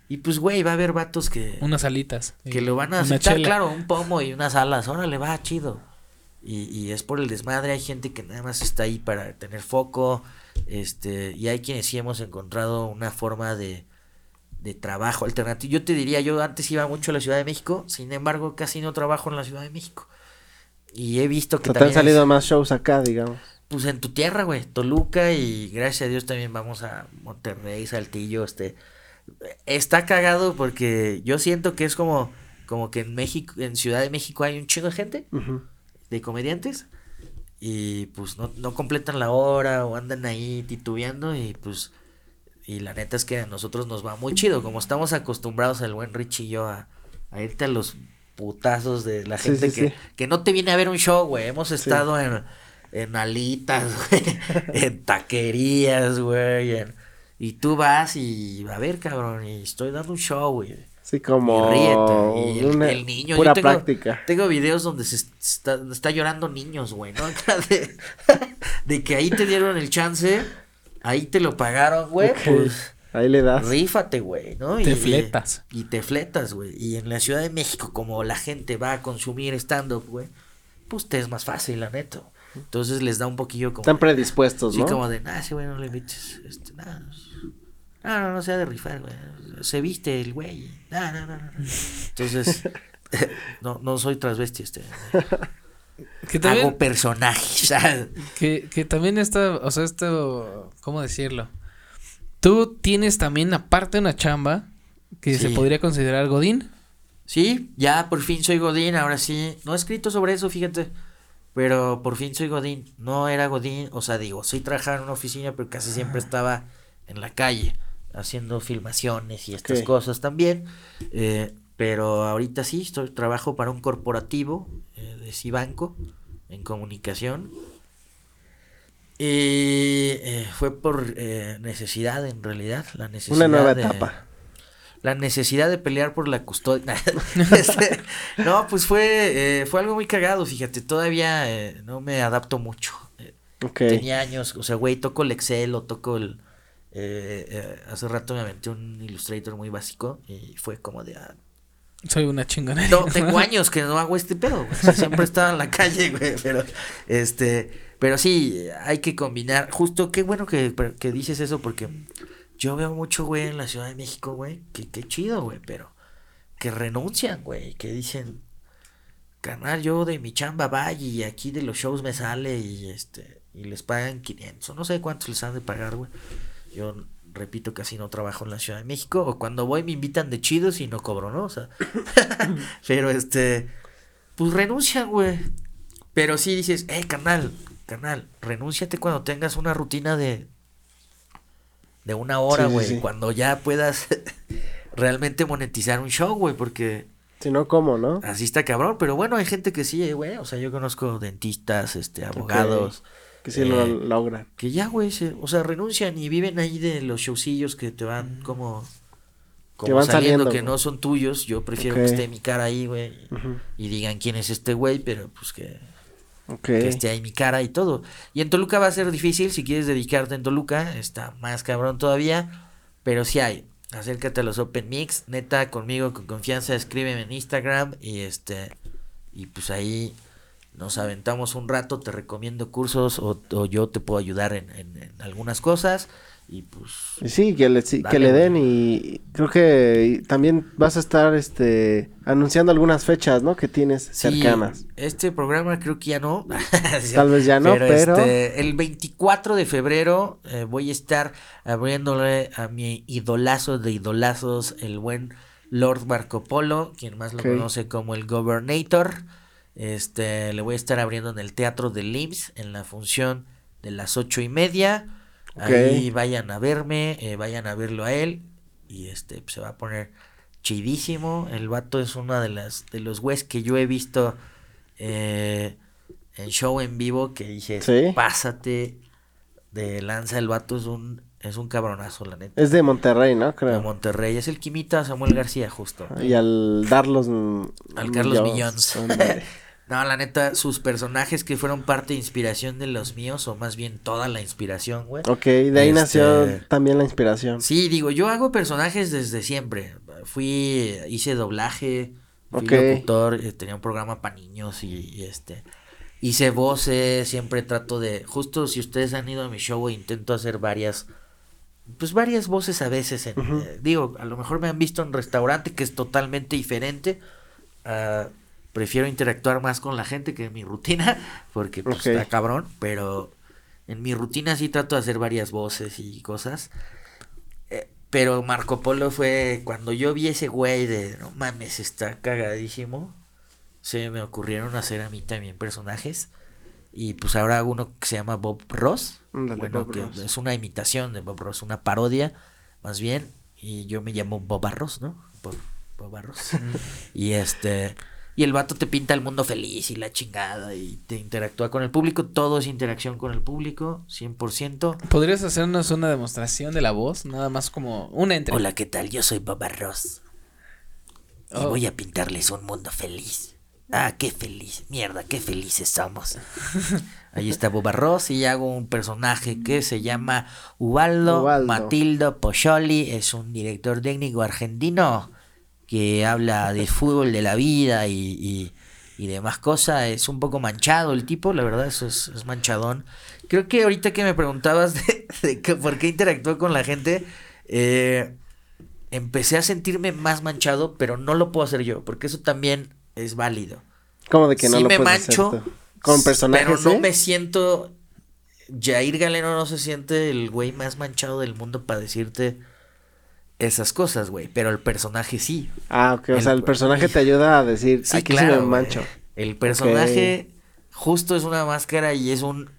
Y pues, güey, va a haber vatos que, Unas alitas. que lo van a aceptar, chela. claro, un pomo y unas alas. Órale, va, chido. Y, y es por el desmadre. Hay gente que nada más está ahí para tener foco. Este, y hay quienes sí hemos encontrado una forma de, de trabajo alternativo. Yo te diría, yo antes iba mucho a la Ciudad de México, sin embargo, casi no trabajo en la Ciudad de México. Y he visto que sea, te han también es- salido más shows acá, digamos. pues en tu tierra, güey, Toluca y gracias a Dios también vamos a Monterrey, Saltillo, este está cagado porque yo siento que es como como que en México, en Ciudad de México hay un chingo de gente Ujú. De comediantes y pues no, no completan la hora o andan ahí titubeando y pues y la neta es que a nosotros nos va muy chido, como estamos acostumbrados el buen Rich y yo a, a irte a los putazos de la Sí, gente sí, que, sí. que no te viene a ver un show, güey. Hemos estado en, en alitas, güey, en taquerías, güey. en- y tú vas y a ver, cabrón, y estoy dando un show, güey. Sí, como Y ríete. Y el, una el niño. pura yo tengo, práctica. Tengo videos donde se est- está, está llorando niños, güey, ¿no? De, de que ahí te dieron el chance, ahí te lo pagaron, güey, pues Ahí le das. rífate, güey, ¿no? Te Y- fletas. Y, te fletas, güey. Y en la Ciudad de México, como la gente va a consumir stand-up, güey, pues te es más fácil, la neta. Entonces les da un poquillo como... Están predispuestos, Sí, ¿no? como de, nah, ese güey no le invites. Este, nah, no, no, no se ha de rifar, güey. Se viste el güey. No, no, no. Entonces, no, no soy transvesti, este. Que también, Hago personajes. que, que también está, o sea, esto, ¿cómo decirlo? Tú tienes también aparte una chamba que se podría considerar Godín. Sí, ya por fin soy Godín, ahora sí. No he escrito sobre eso, fíjate. Pero por fin soy Godín. No era Godín, o sea, digo, sí trabajaba en una oficina, pero casi siempre estaba en la calle haciendo filmaciones y estas cosas también. Eh, pero ahorita sí, estoy, trabajo para un corporativo eh, de Cibanco en comunicación. Y eh, fue por necesidad, en realidad, la necesidad Una nueva de- etapa. la necesidad de pelear por la custodia. Este, no, pues fue, fue algo muy cagado, fíjate, todavía no me adapto mucho. Tenía años, o sea, güey, toco el Excel o toco el... eh, eh, hace rato me aventé un Illustrator muy básico y fue como de... ah, Soy una chingonería. no, tengo años que no hago este pedo, güey. O sea, siempre estaba en la calle, güey, pero este, pero sí, hay que combinar. Justo, qué bueno que, que dices eso porque yo veo mucho, güey, en la Ciudad de México, güey, que qué chido, güey, pero que renuncian, güey, que dicen, carnal, yo de mi chamba vaya y aquí de los shows me sale y este, y les pagan 500, o no sé cuántos les han de pagar, güey. Yo repito, casi no trabajo en la Ciudad de México, o cuando voy me invitan de chidos y no cobro, ¿no? O sea, pero este, pues renuncian, güey. Pero sí dices, eh, carnal, carnal, renúnciate cuando tengas una rutina de, de una hora, Sí, sí, güey, sí. cuando ya puedas realmente monetizar un show, güey, porque Si no, ¿cómo, no? así está cabrón, pero bueno, hay gente que sí, eh, güey, o sea, yo conozco dentistas, este, abogados, Que sí lo eh, logran. que ya, güey, se- o sea, renuncian y viven ahí de los showcillos que te van como como van saliendo, saliendo, que no son tuyos, yo prefiero que esté mi cara ahí, güey. Y digan quién es este güey, pero pues que, Ok. que esté ahí mi cara y todo. Y en Toluca va a ser difícil, si quieres dedicarte en Toluca, está más cabrón todavía, pero sí hay. Acércate a los Open Mix, neta, conmigo con confianza, escríbeme en Instagram y este y pues ahí nos aventamos un rato, te recomiendo cursos o, o yo te puedo ayudar en, en- en algunas cosas y pues Sí, que le, sí, que le den y creo que también vas a estar este anunciando algunas fechas, ¿no? Que tienes Sí, cercanas. este programa creo que ya no. Tal vez ya no, pero- este, el 24 de febrero eh, voy a estar abriéndole a mi idolazo de idolazos, el buen Lord Marco Polo, quien más lo conoce como el Governator. Este, le voy a estar abriendo en el Teatro de LIMS en la función de las ocho y media. Ahí vayan a verme, eh, vayan a verlo a él y este pues, se va a poner chidísimo. El vato es uno de las de los güeyes que yo he visto eh, en show en vivo que dije, Sí. pásate de lanza. El vato es un es un cabronazo, la neta. Es de Monterrey, ¿no? De Creo. Monterrey, es el que imita a Samuel García justo. Y al darlos Al Carlos Millones. No, la neta, sus personajes que fueron parte de inspiración de los míos, o más bien toda la inspiración, güey. ok, de ahí Este- nació también la inspiración. Sí, digo, yo hago personajes desde siempre. Fui, hice doblaje, fui Ok. locutor, eh, tenía un programa para niños y, y, este, hice voces, siempre trato de, justo si ustedes han ido a mi show, intento hacer varias, pues varias voces a veces. En, eh, digo, a lo mejor me han visto en restaurante que es totalmente diferente. ah, prefiero interactuar más con la gente que en mi rutina, porque pues está cabrón, pero en mi rutina sí trato de hacer varias voces y cosas. Eh, pero Marco Polo fue cuando yo vi ese güey de no mames, está cagadísimo. Se me ocurrieron hacer a mí también personajes. Y pues ahora hago uno que se llama Bob Ross. Ándale, bueno, Bob que Ross. es una imitación de Bob Ross, una parodia, más bien. Y yo me llamo Bob Barros, ¿no? Bob, Bob Barros. y este. Y el vato te pinta el mundo feliz y la chingada y te interactúa con el público. Todo es interacción con el público, 100%. ¿Podrías hacernos una demostración de la voz? Nada más como una entre. Hola, ¿qué tal? Yo soy Bob Ross. Y Oh. voy a pintarles un mundo feliz. Ah, qué feliz. Mierda, qué felices somos. Ahí está Bob Ross y hago un personaje que se llama Ubaldo, Ubaldo. Matildo Pocholi. Es un director técnico argentino que habla de fútbol, de la vida y, y, y demás cosas. Es un poco manchado el tipo, la verdad, eso es, es manchadón. Creo que ahorita que me preguntabas de, de que por qué interactúa con la gente, eh, empecé a sentirme más manchado, pero no lo puedo hacer yo, porque eso también es válido. Como de que no sí lo me puedes hacer mancho, tú? Con personajes, pero no ¿eh? me siento... Jair Galeno no se siente el güey más manchado del mundo para decirte esas cosas, güey, pero el personaje sí. Ah, ok. O sea, el personaje te ayuda a decir, Sí, aquí claro, me mancho. El personaje justo es una máscara y es un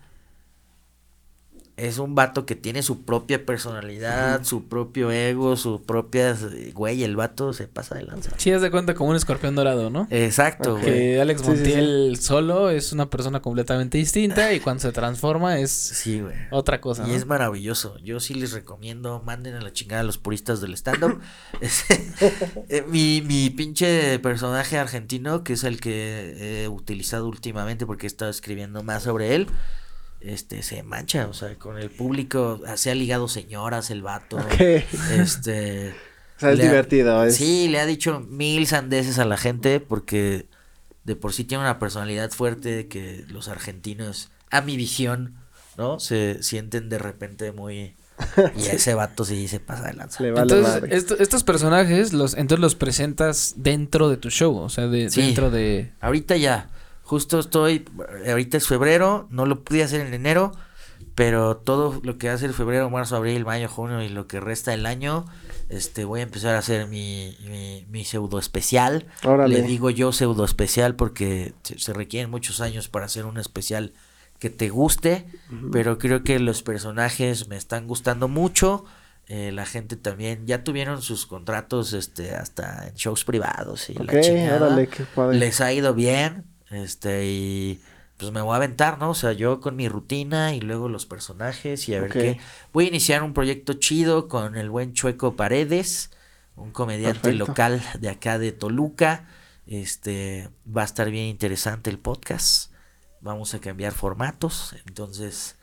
es un vato que tiene su propia personalidad, su propio ego, su propia güey, el vato se pasa de lanza. Sí, haz de cuenta como un escorpión dorado, ¿no? Exacto, güey. Que Alex Sí, sí, sí. Montiel solo es una persona completamente distinta y cuando se transforma es Sí, güey. otra cosa. Y ¿no? es maravilloso. Yo sí les recomiendo, manden a la chingada a los puristas del stand-up. Es- eh, mi, mi pinche personaje argentino, que es el que he utilizado últimamente porque he estado escribiendo más sobre él, este, se mancha, o sea, con el público, ah, se ha ligado señoras el vato. Este... O sea, es ha- divertido. Es... Sí, le ha dicho mil sandeces a la gente porque de por sí tiene una personalidad fuerte que los argentinos, a mi visión, ¿no? Se sienten de repente muy... Y ese vato sí se pasa de lanza. Le vale entonces, esto- estos personajes los entonces los presentas dentro de tu show, o sea, de, Sí. dentro de Ahorita ya, justo estoy, ahorita es febrero, no lo pude hacer en enero, pero todo lo que hace el febrero, marzo, abril, mayo, junio y lo que resta del año, este, voy a empezar a hacer mi, mi, mi pseudo especial. Órale. Le digo yo pseudo especial porque se, requieren muchos años para hacer un especial que te guste, pero creo que los personajes me están gustando mucho. eh, la gente también ya tuvieron sus contratos este hasta en shows privados y Ok, la chingada. órale, qué padre. Les ha ido bien, este y pues me voy a aventar, ¿no? O sea, yo con mi rutina y luego los personajes y a ver qué. Voy a iniciar un proyecto chido con el buen Chueco Paredes, un comediante Perfecto. local de acá de Toluca. Este va a estar bien interesante el podcast. Vamos a cambiar formatos, entonces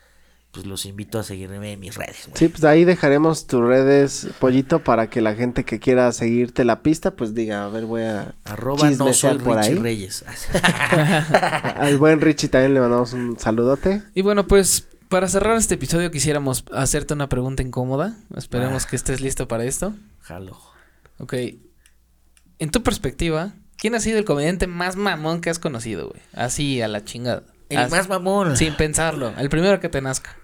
pues los invito a seguirme en mis redes. güey. Sí, pues ahí dejaremos tus redes, Pollito, para que la gente que quiera seguirte la pista, pues diga, a ver, voy a Arroba no soy por Richie ahí. Reyes. Al buen Richie también le mandamos un saludote. Y bueno, pues para cerrar este episodio quisiéramos hacerte una pregunta incómoda. Esperemos que estés listo para esto. Jalo. Ok. En tu perspectiva, ¿quién ha sido el comediante más mamón que has conocido, güey? Así, a la chingada. El más mamón. Sin pensarlo. El primero que te nazca.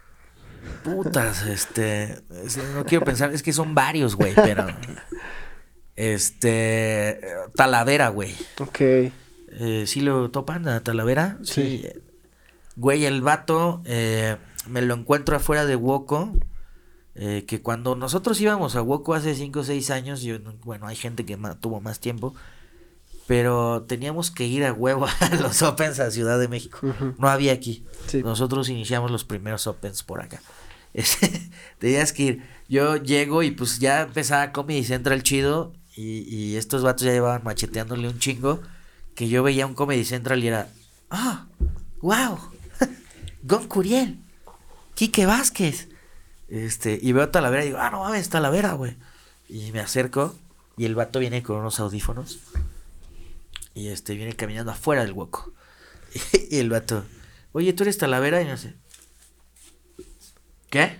Putas, este. es- No quiero pensar, es que son varios, güey, pero. Este. Talavera, güey. Ok. Eh, ¿Sí lo topan a Talavera? Sí. Güey, el vato eh, me lo encuentro afuera de Woco. eh, que cuando nosotros íbamos a Woco hace 5 o 6 años, yo, no- bueno, hay gente que tuvo más tiempo, pero teníamos que ir a huevo a los Opens a Ciudad de México. No había aquí. Sí. Nosotros iniciamos los primeros Opens por acá. Tenías que ir. Yo llego y pues ya empezaba Comedy Central chido y, y estos vatos ya llevaban macheteándole un chingo que yo veía un Comedy Central y era, ah, wow, Gon Curiel, Quique Vázquez. Este, y veo a Talavera y digo, ah, no mames, Talavera, güey. Y me acerco y el vato viene con unos audífonos y este viene caminando afuera del hueco. y el vato, oye, ¿tú eres Talavera? Y no sé, ¿qué?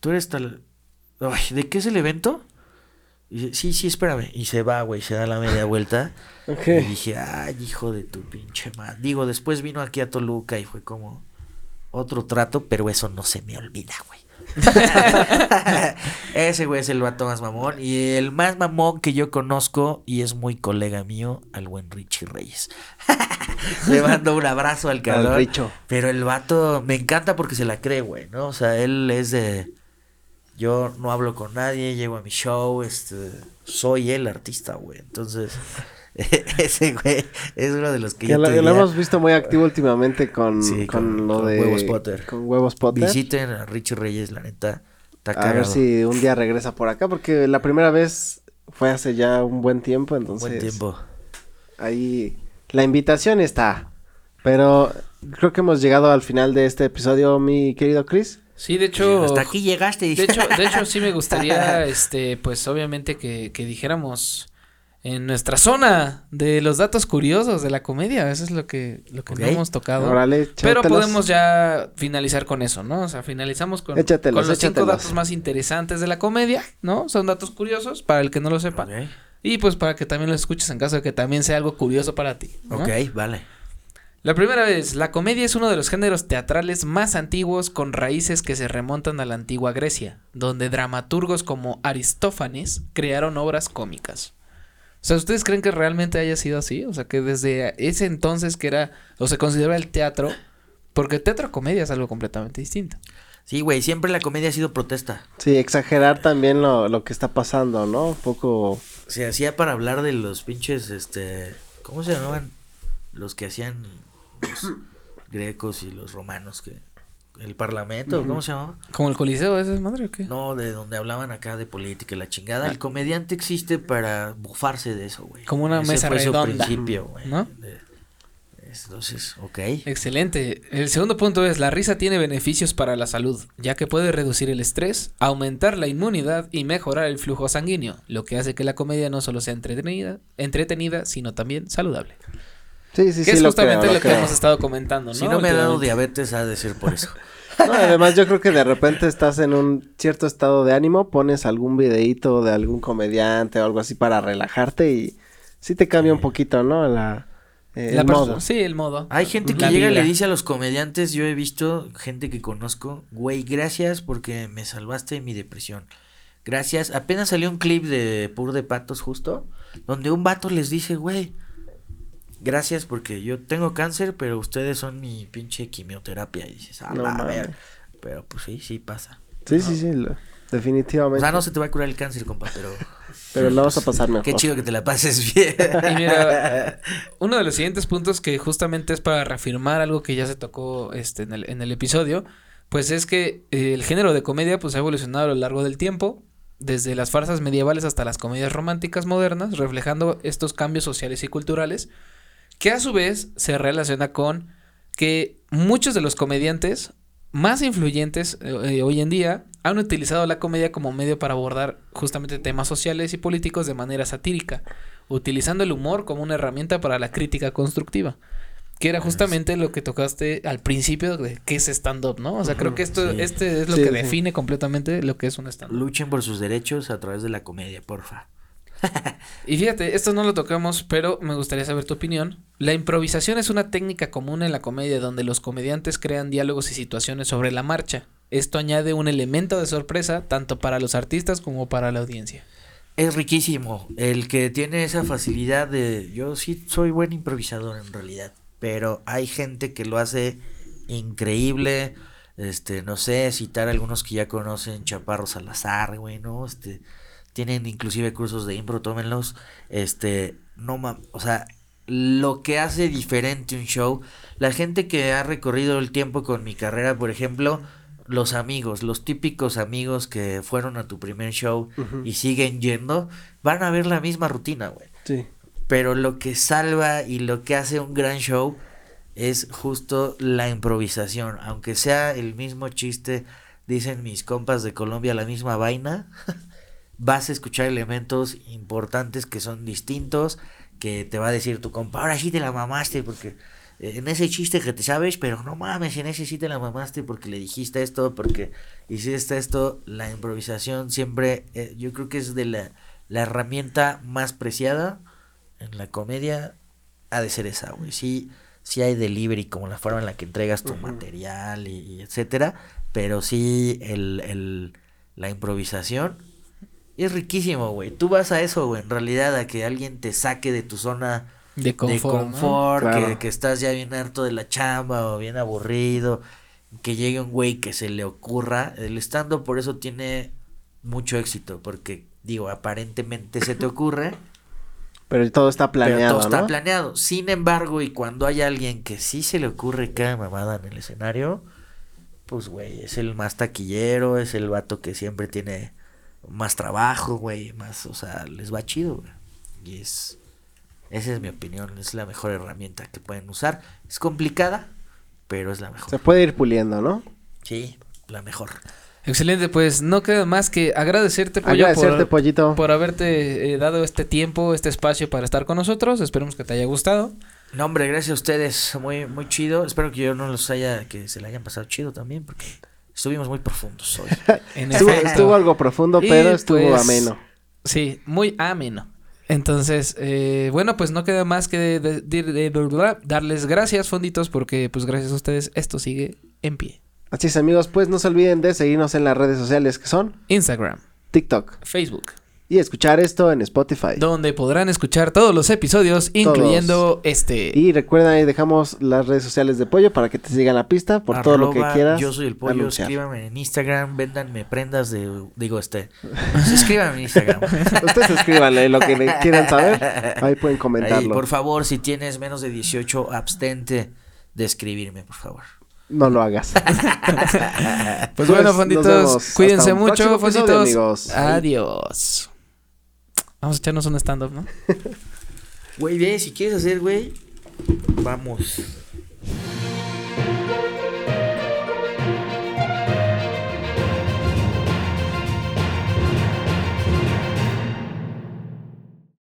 ¿Tú eres Talavera? ¿De qué es el evento? Y dice, sí, sí, espérame. Y se va, güey, se da la media vuelta. Y dije, ay, hijo de tu pinche madre. Digo, después vino aquí a Toluca y fue como otro trato, pero eso no se me olvida, güey. Ese güey es el vato más mamón. Y el más mamón que yo conozco, y es muy colega mío, al buen Richie Reyes. Le mando un abrazo al cabrón. Richo. Pero el vato me encanta porque se la cree, güey, ¿no? O sea, él es de. Yo no hablo con nadie, llego a mi show, este. Soy el artista, güey. Entonces, ese güey es uno de los que Que yo lo, hemos visto muy activo últimamente con, Sí, con, con- lo con de Huevos Potter. Con huevos Potter. Visiten a Richie Reyes, la neta. Está a ver si un día regresa por acá, porque la primera vez fue hace ya un buen tiempo, entonces Buen tiempo. ahí la invitación está. Pero creo que hemos llegado al final de este episodio, mi querido Chris. Sí, de hecho. Hasta aquí llegaste. De hecho, de hecho, sí me gustaría, este, pues obviamente que, que dijéramos en nuestra zona de los datos curiosos de la comedia. Eso es lo que, lo que no Ok. hemos tocado. Pero podemos ya finalizar con eso, ¿no? O sea, finalizamos con, Échatelos, con los cinco datos más interesantes de la comedia, ¿no? Son datos curiosos para el que no lo sepa. Y pues para que también lo escuches en caso de que también sea algo curioso para ti. ¿no? Ok, vale. La primera vez, la comedia es uno de los géneros teatrales más antiguos con raíces que se remontan a la antigua Grecia, donde dramaturgos como Aristófanes crearon obras cómicas. O sea, ¿ustedes creen que realmente haya sido así? O sea, que desde ese entonces que era, o se consideraba el teatro, porque teatro comedia es algo completamente distinto. Sí, güey, siempre la comedia ha sido protesta. Sí, exagerar también lo, lo que está pasando, ¿no? Un poco... Se hacía para hablar de los pinches, este... ¿Cómo se llamaban? Los que hacían los grecos y los romanos que... El parlamento, ¿cómo se llamaba? ¿Como el Coliseo ese es madre o qué? No, de donde hablaban acá de política y la chingada. El comediante existe para bufarse de eso, güey. Como una Ese mesa fue su redonda. principio, güey. ¿No? De- Entonces, ok. Excelente. El segundo punto es, la risa tiene beneficios para la salud, ya que puede reducir el estrés, aumentar la inmunidad y mejorar el flujo sanguíneo, lo que hace que la comedia no solo sea entretenida, entretenida sino también saludable. Sí, sí, que sí, es lo justamente creo, lo lo que creo. hemos estado comentando, ¿no? Si no me ha dado diabetes, ha de ser por eso. No, además yo creo que de repente estás en un cierto estado de ánimo, pones algún videíto de algún comediante o algo así para relajarte y sí te cambia un poquito, ¿no? La, eh, La el modo. Sí, el modo. Hay gente que La llega y le dice a los comediantes, yo he visto gente que conozco, güey, gracias porque me salvaste de mi depresión. Gracias. Apenas salió un clip de Pur de Patos justo, donde un vato les dice, güey, gracias porque yo tengo cáncer, pero ustedes son mi pinche quimioterapia. Y dices, a No la mames. ver. Pero pues sí, sí pasa. Sí, sí, sí, lo- O definitivamente. sea, no se te va a curar el cáncer, compa, pero Pero lo vamos a pasar mejor. qué chido que te la pases bien. Y mira, uno de los siguientes puntos que justamente es para reafirmar algo que ya se tocó este, en, el, en el episodio, pues es que eh, el género de comedia pues ha evolucionado a lo largo del tiempo desde las farsas medievales hasta las comedias románticas modernas, reflejando estos cambios sociales y culturales, que a su vez se relaciona con que muchos de los comediantes más influyentes eh, eh, hoy en día han utilizado la comedia como medio para abordar justamente temas sociales y políticos de manera satírica, utilizando el humor como una herramienta para la crítica constructiva. Que era justamente lo que tocaste al principio de qué es stand-up, ¿no? O sea, creo que esto, sí. este es lo Sí, que sí. define completamente lo que es un stand-up. Luchen por sus derechos a través de la comedia, porfa. Y fíjate, esto no lo tocamos, pero me gustaría saber tu opinión. La improvisación es una técnica común en la comedia donde los comediantes crean diálogos y situaciones sobre la marcha. Esto añade un elemento de sorpresa tanto para los artistas como para la audiencia. Es riquísimo. El que tiene esa facilidad de. Yo sí soy buen improvisador en realidad. Pero hay gente que lo hace increíble. Este, no sé, citar algunos que ya conocen, Chaparro Salazar, güey, ¿no? Este, tienen inclusive cursos de impro, tómenlos. Este, no mam, o sea, lo que hace diferente un show, la gente que ha recorrido el tiempo con mi carrera, por ejemplo, los amigos, los típicos amigos que fueron a tu primer show y siguen yendo, van a ver la misma rutina, güey. Sí. Pero lo que salva y lo que hace un gran show es justo la improvisación. Aunque sea el mismo chiste, dicen mis compas de Colombia, la misma vaina, vas a escuchar elementos importantes que son distintos, que te va a decir tu compa, ahora sí te la mamaste, porque eh, en ese chiste que te sabes, pero no mames, en ese sí te la mamaste porque le dijiste esto, porque hiciste esto, la improvisación siempre, eh, yo creo que es de la, la herramienta más preciada en la comedia, ha de ser esa, güey, sí, sí hay delivery, como la forma en la que entregas tu material y, y etcétera, pero sí el, el, la improvisación es riquísimo, güey. Tú vas a eso, güey, en realidad, a que alguien te saque de tu zona De confort. de ¿no? confort, Claro. que, que estás ya bien harto de la chamba o bien aburrido, que llegue un güey que se le ocurra. El stand por eso tiene mucho éxito, porque digo, aparentemente se te ocurre, Pero todo está pero planeado, todo está ¿no? planeado. Sin embargo, y cuando hay alguien que sí se le ocurre cada mamada en el escenario, pues güey, es el más taquillero, es el vato que siempre tiene más trabajo, güey, más, o sea, les va chido, güey. Y es, esa es mi opinión, es la mejor herramienta que pueden usar. Es complicada, pero es la mejor. Se puede ir puliendo, ¿no? Sí, la mejor. Excelente, pues no queda más que agradecerte, Pollo, Agradecerte, por, Pollito. por haberte eh, dado este tiempo, este espacio para estar con nosotros. Esperemos que te haya gustado. No, hombre, gracias a ustedes, muy, muy chido. Espero que yo no los haya, que se le hayan pasado chido también, porque estuvimos muy profundos hoy. En Estuvo, algo profundo, Y, pero estuvo pues, ameno. Sí, muy ameno. Entonces, eh, bueno, pues no queda más que de- de- de- de- de- de- darles gracias, fonditos, porque pues gracias a ustedes esto sigue en pie. Así es, amigos, pues no se olviden de seguirnos en las redes sociales que son Instagram, TikTok Facebook, y escuchar esto en Spotify. donde podrán escuchar todos los episodios, incluyendo este. Y recuerden ahí dejamos las redes sociales de Pollo para que te sigan la pista por todo lo que quieras. Yo soy el pollo, anunciar. escríbanme en Instagram, véndanme prendas de, digo este, escríbanme en Instagram. Ustedes escríbanle lo que quieran saber. Ahí pueden Ahí, comentarlo. por favor, si tienes menos de 18, abstente de escribirme, por favor. No lo hagas. Pues, Pues, bueno, fonditos, cuídense mucho, fonditos. Adiós. Vamos a echarnos un stand-up, ¿no? Güey, ve, si quieres hacer, güey, vamos.